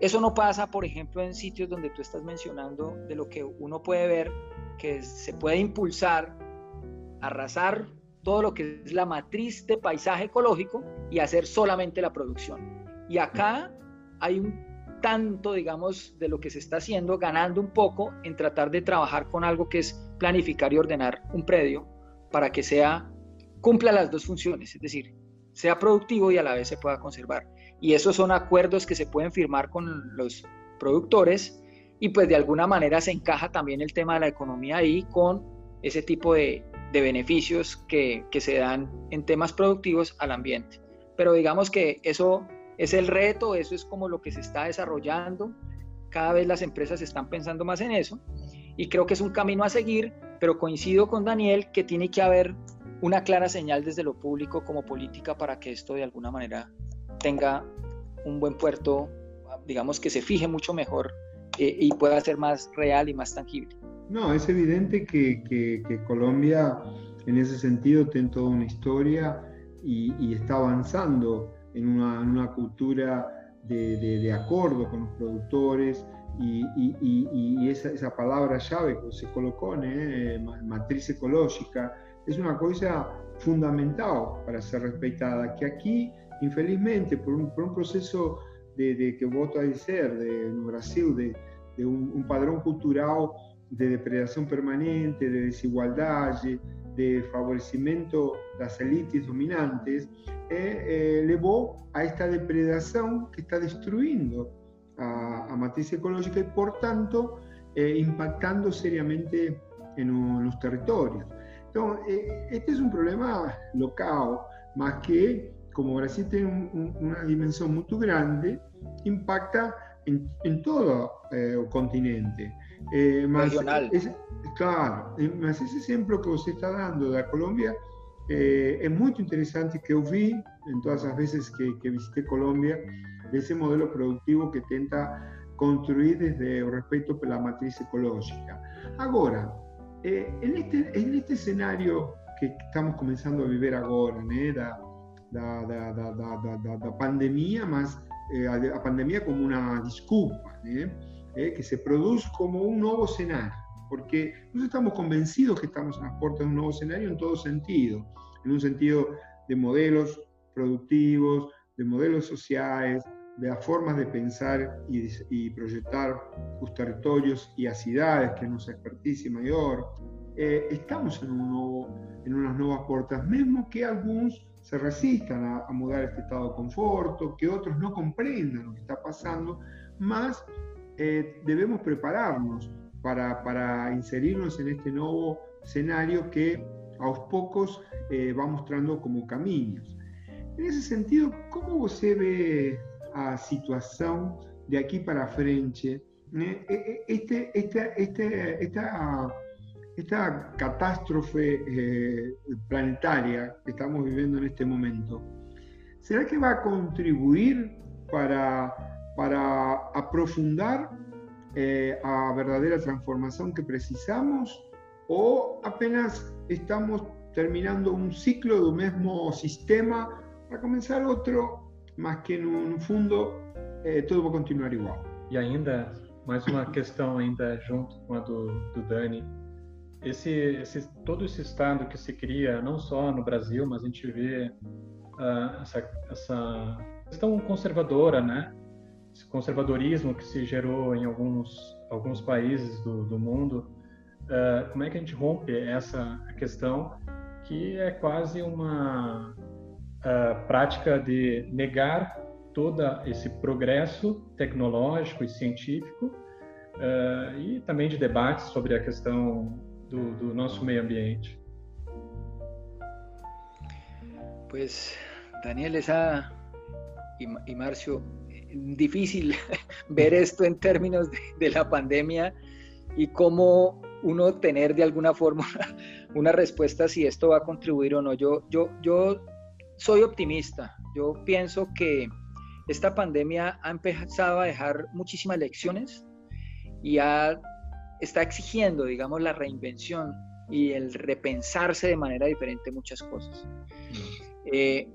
Eso no pasa, por ejemplo, en sitios donde tú estás mencionando de lo que uno puede ver que se puede impulsar, arrasar todo lo que es la matriz de paisaje ecológico y hacer solamente la producción. Y acá hay un tanto, digamos, de lo que se está haciendo, ganando un poco en tratar de trabajar con algo que es planificar y ordenar un predio para que sea, cumpla las dos funciones, es decir, sea productivo y a la vez se pueda conservar. Y esos son acuerdos que se pueden firmar con los productores y pues de alguna manera se encaja también el tema de la economía ahí con ese tipo de, de beneficios que, que se dan en temas productivos al ambiente. Pero digamos que eso es el reto, eso es como lo que se está desarrollando. Cada vez las empresas están pensando más en eso y creo que es un camino a seguir, pero coincido con Daniel que tiene que haber una clara señal desde lo público como política para que esto de alguna manera tenga un buen puerto, digamos que se fije mucho mejor eh, y pueda ser más real y más tangible. No, es evidente que, Colombia en ese sentido tiene toda una historia y está avanzando en una, una cultura de, de, acuerdo con los productores y, y, y esa, esa, palabra llave que se colocó, eh, matriz ecológica, es una cosa fundamental para ser respetada, que aquí, infelizmente, por un, por un proceso de, de, que voto a decir de, en Brasil, de, de un, un, padrón cultural de depredación permanente, de desigualdad, de favorecimiento de las élites dominantes, eh, eh, llevó a esta depredación que está destruyendo a, a matriz ecológica y por tanto eh, impactando seriamente en, los territorios. Entonces, eh, este es un problema local, más que como Brasil tiene una dimensión muy grande, impacta en, en todo el continente. Regional. claro, mas ese ejemplo que usted está dando de Colombia eh, es muy interesante que yo vi en todas las veces que, que visité Colombia, de ese modelo productivo que tenta construir desde el respeto por la matriz ecológica. Ahora, eh, en, este, en este escenario que estamos comenzando a vivir ahora, ¿eh? da, da, da, da, da, da pandemia, más eh, a, pandemia como una disculpa, ¿eh? ¿Eh? que se produce como un nuevo escenario porque nosotros estamos convencidos que estamos en las puertas de un nuevo escenario en todo sentido, en un sentido de modelos productivos, de modelos sociales, de las formas de pensar y, proyectar sus territorios y las ciudades, que nuestra experticia mayor. Eh, estamos en, un nuevo, en unas nuevas puertas, mismo que algunos se resistan a, a, mudar este estado de confort, que otros no comprendan lo que está pasando, más eh, debemos prepararnos para, para, inserirnos en este nuevo escenario que a los pocos eh, va mostrando como caminos. En ese sentido, ¿cómo se ve a situación de aquí para frente? Eh, este, este, este, esta, esta catástrofe planetaria que estamos viviendo en este momento, ¿será que va a contribuir para, para aprofundar eh, a verdadera transformación que precisamos o apenas estamos terminando un ciclo de un mismo sistema para comenzar otro, más que en un fondo eh, todo va a continuar igual. E ainda mais uma questão ainda junto com a do, do Dani. Esse, esse, todo esse estado que se cria, não só no Brasil, mas a gente vê uh, essa, essa questão conservadora, né? Conservadorismo que se gerou em alguns, alguns países do, do mundo. Uh, como é que a gente rompe essa questão que é quase uma uh, prática de negar todo esse progresso tecnológico e científico uh, e também de debates sobre a questão do, do nosso meio ambiente. Pues Daniel, esa y, y Marcio, difícil ver esto en términos de, de, la pandemia y cómo uno tener de alguna forma una respuesta si esto va a contribuir o no. Yo, yo, yo soy optimista. Yo pienso que esta pandemia ha empezado a dejar muchísimas lecciones y está exigiendo, digamos, la reinvención y el repensarse de manera diferente muchas cosas. Mm. Eh,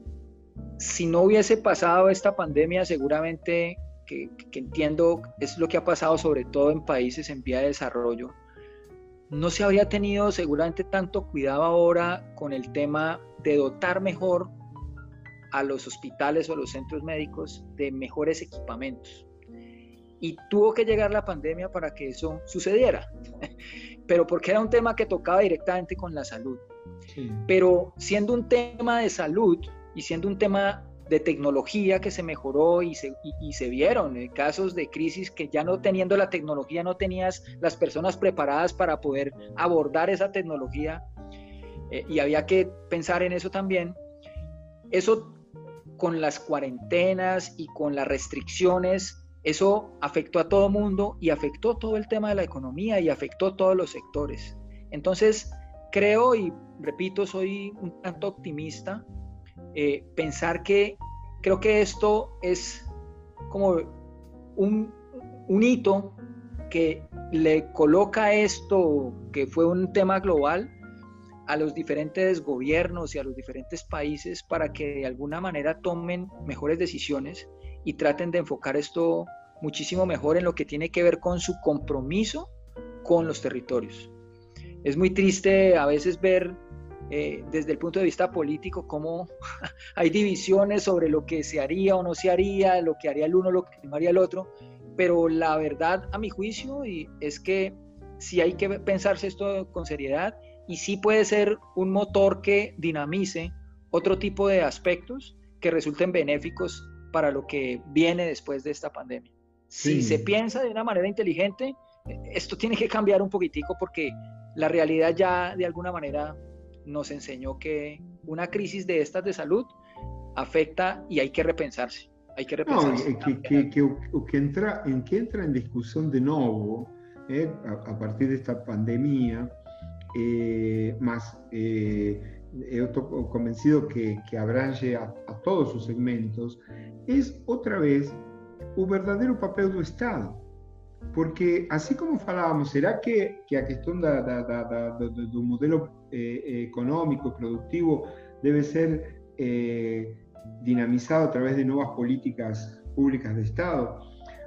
si no hubiese pasado esta pandemia, seguramente, que, que, entiendo, es lo que ha pasado sobre todo en países en vía de desarrollo, no se habría tenido seguramente tanto cuidado ahora con el tema de dotar mejor a los hospitales o a los centros médicos de mejores equipamientos. Y tuvo que llegar la pandemia para que eso sucediera, pero porque era un tema que tocaba directamente con la salud. Pero siendo un tema de salud y siendo un tema de tecnología que se mejoró y se, y, se vieron eh, casos de crisis que ya no teniendo la tecnología no tenías las personas preparadas para poder abordar esa tecnología eh, y había que pensar en eso también. Eso con las cuarentenas y con las restricciones, eso afectó a todo mundo y afectó todo el tema de la economía y afectó todos los sectores. Entonces, creo y repito, soy un tanto optimista, eh, pensar que creo que esto es como un, un hito que le coloca esto, que fue un tema global, a los diferentes gobiernos y a los diferentes países para que de alguna manera tomen mejores decisiones y traten de enfocar esto muchísimo mejor en lo que tiene que ver con su compromiso con los territorios. Es muy triste a veces ver eh, desde el punto de vista político cómo hay divisiones sobre lo que se haría o no se haría, lo que haría el uno, lo que no haría el otro, pero la verdad a mi juicio es que si hay que pensarse esto con seriedad y sí puede ser un motor que dinamice otro tipo de aspectos que resulten benéficos para lo que viene después de esta pandemia. Si se piensa de una manera inteligente, esto tiene que cambiar un poquitico porque la realidad ya de alguna manera nos enseñó que una crisis de estas de salud afecta y hay que repensarse. Hay que repensarse. No, que, que, que, entra, en que entra en discusión de nuevo eh, a, a, partir de esta pandemia eh, más eh, estoy convencido que, que abrange a, a, todos sus segmentos, es otra vez un verdadero papel del Estado. Porque así como falábamos, será que, que a questão da, modelo eh, económico, productivo, debe ser eh, dinamizado a través de nuevas políticas públicas de Estado?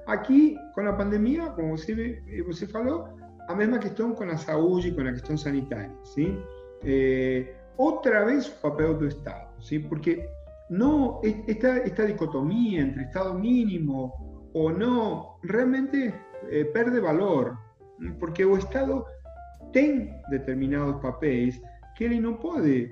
Aquí, con la pandemia, como você, você falou, a mesma questão com a saúde e com a questão sanitária, sim? É, outra vez o papel do Estado, sim? Porque não esta, esta dicotomia entre Estado mínimo ou não realmente é, perde valor, porque o Estado tem determinados papéis que ele não pode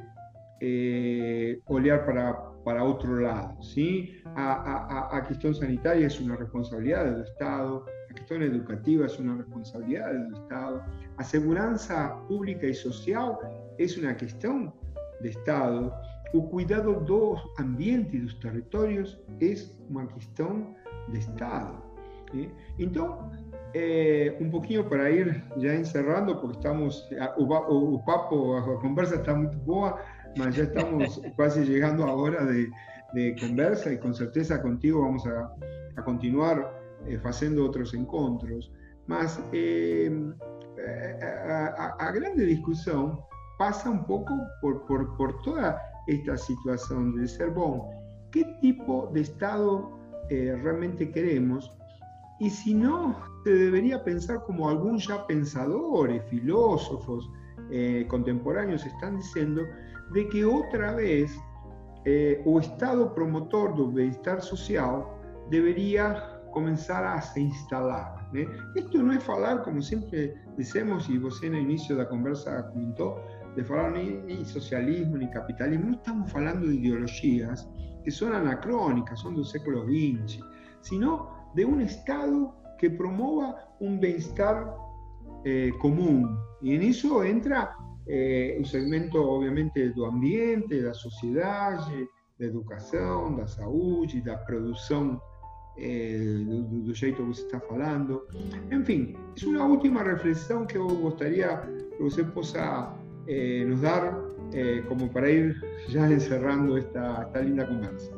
é, olhar para, para outro lado, sim? A, a, a questão sanitária é uma responsabilidade do Estado, gestión educativa es una responsabilidad del Estado. Aseguranza pública y social es una cuestión de Estado. O cuidado dos ambientes y dos territorios es una cuestión de Estado. Entonces, eh, un poquito para ir ya encerrando, porque estamos, o, papo, la conversa está muy boa, mas ya estamos casi llegando a hora de, de conversa y con certeza contigo vamos a, a continuar eh, haciendo otros encontros, mas eh, a, a, grande discusión pasa un poco por, por, por, toda esta situación de ser, bueno, ¿qué tipo de Estado eh, realmente queremos? Y si no, se debería pensar como algunos ya pensadores, filósofos eh, contemporáneos están diciendo, de que otra vez eh, o Estado promotor del bienestar social debería comenzar a se instalar. ¿eh? Esto no es hablar, como y vos en el inicio de la conversa comentó, de hablar ni, ni, socialismo ni capitalismo, no estamos hablando de ideologías que son anacrónicas, son del século XX, sino de un Estado que promueva un bienestar eh, común. Y en eso entra eh, un segmento, obviamente, do ambiente, da sociedade, da educação, da saúde, da produção eh, do, do, jeito que você está falando. Enfim, é uma última reflexão que eu gostaria que você eh, nos dar eh, como para ir ya encerrando esta, esta linda conversa.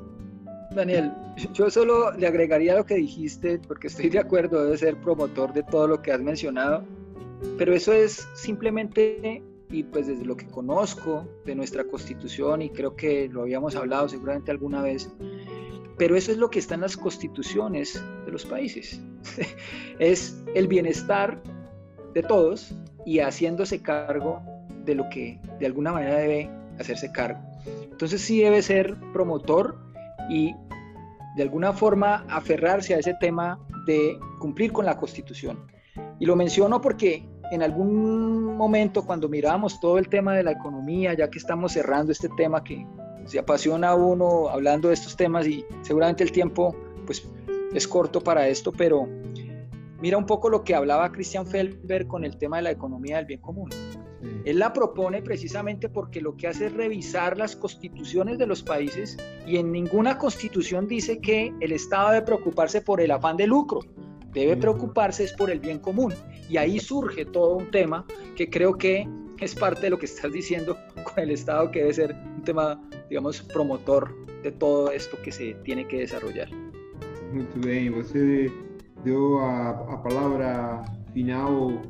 Daniel, yo solo le agregaría lo que dijiste, porque estoy de acuerdo, debe ser promotor de todo lo que has mencionado, pero eso es simplemente y pues desde lo que conozco de nuestra constitución, y creo que lo habíamos hablado seguramente alguna vez, pero eso es lo que está en las constituciones de los países. es el bienestar de todos y haciéndose cargo de lo que de alguna manera debe hacerse cargo. Entonces sí debe ser promotor y de alguna forma aferrarse a ese tema de cumplir con la constitución. Y lo menciono porque en algún momento cuando mirábamos todo el tema de la economía, ya que estamos cerrando este tema que se apasiona a uno hablando de estos temas y seguramente el tiempo pues es corto para esto, pero mira un poco lo que hablaba Christian Felber con el tema de la economía del bien común. Él la propone precisamente porque lo que hace es revisar las constituciones de los países y en ninguna constitución dice que el Estado debe preocuparse por el afán de lucro, debe preocuparse es por el bien común. Y ahí surge todo un tema que creo que es parte de lo que estás diciendo con el Estado, que debe ser un tema, digamos, promotor de todo esto que se tiene que desarrollar. Muy bien, usted dio a, a palavra final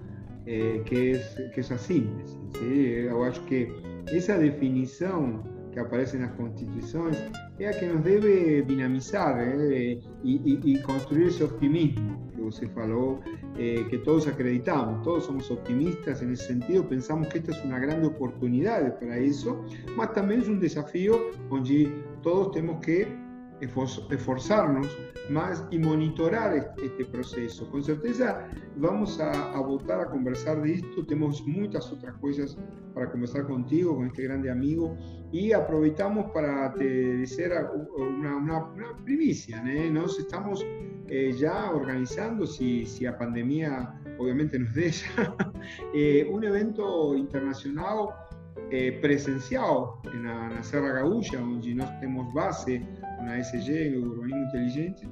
eh, que, es, que es a síntese. ¿sí? Eu acho que esa definición que aparece en las constituciones es la que nos debe dinamizar ¿eh? y, y, y, construir ese optimismo que usted falou, eh, que todos acreditamos, todos somos optimistas en ese sentido, pensamos que esta es una gran oportunidad para eso, mas también es un desafío donde todos tenemos que esforzarnos más y monitorar este, proceso. Con certeza vamos a, a, voltar a conversar de esto, tenemos muchas otras cosas para conversar contigo, con este grande amigo, y aprovechamos para te decir una, una, una primicia, ¿eh? nos estamos eh, ya organizando, si, si a pandemia obviamente nos deja, eh, un evento internacional eh, presencial en la, en la Serra Gaúcha, donde nós temos base na SG, o Urbanismo Inteligente,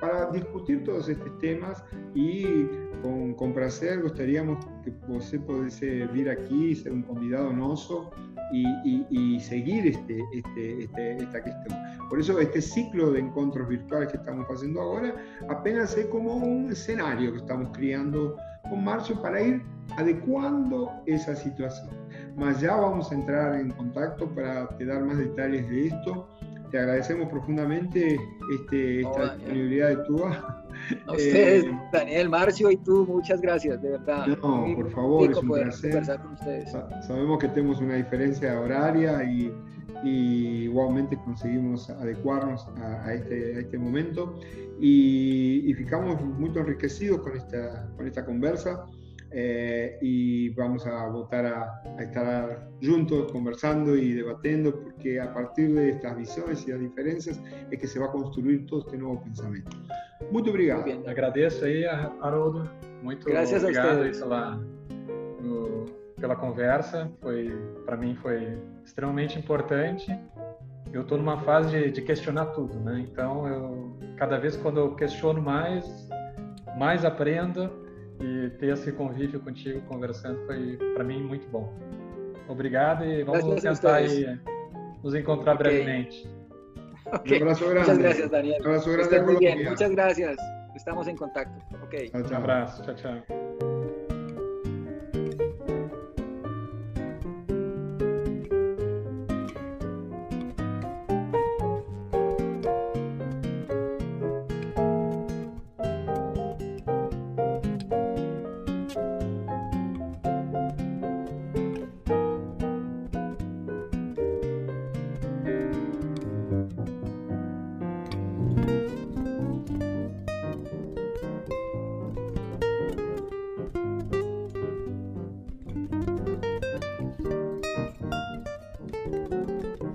para discutir todos estos temas y con, con prazer gostaríamos que você pudesse vir aqui, ser un convidado nosso y, y, y seguir este, este, este, esta cuestión. Por eso este ciclo de encuentros virtuales que estamos haciendo ahora apenas es como un escenario que estamos creando con Marcio para ir adecuando esa situación. Mas ya vamos a entrar en contacto para te dar más detalles de esto te agradecemos profundamente este, esta disponibilidad de tu A ustedes, eh, Daniel, Marcio y tú, muchas gracias, de verdad. No, por favor, es un placer. Sabemos que tenemos una diferencia horaria y, y igualmente conseguimos adecuarnos a, este, a este momento y, y, ficamos muy enriquecidos con esta, con esta conversa. Eh, y vamos a votar a, a, estar juntos conversando y debatiendo porque a partir de estas visiones y las diferencias es que se va a construir todo este nuevo pensamiento. Muito obrigado. Muito Agradeço aí, Haroldo. Muito Graças obrigado pela, no, pela conversa. Foi para mim foi extremamente importante. Eu estou numa fase de, de, questionar tudo, né? Então, eu, cada vez quando eu questiono mais, mais aprendo e ter esse convívio contigo conversando foi para mim muito bom. Obrigado e vamos tentar aí, nos encontrar okay. brevemente. Okay. Un abrazo grande. Muchas gracias, Daniel. Un abrazo grande. Muy bien. Muchas gracias. Estamos en contacto. Okay. Un abrazo. Chao, chao.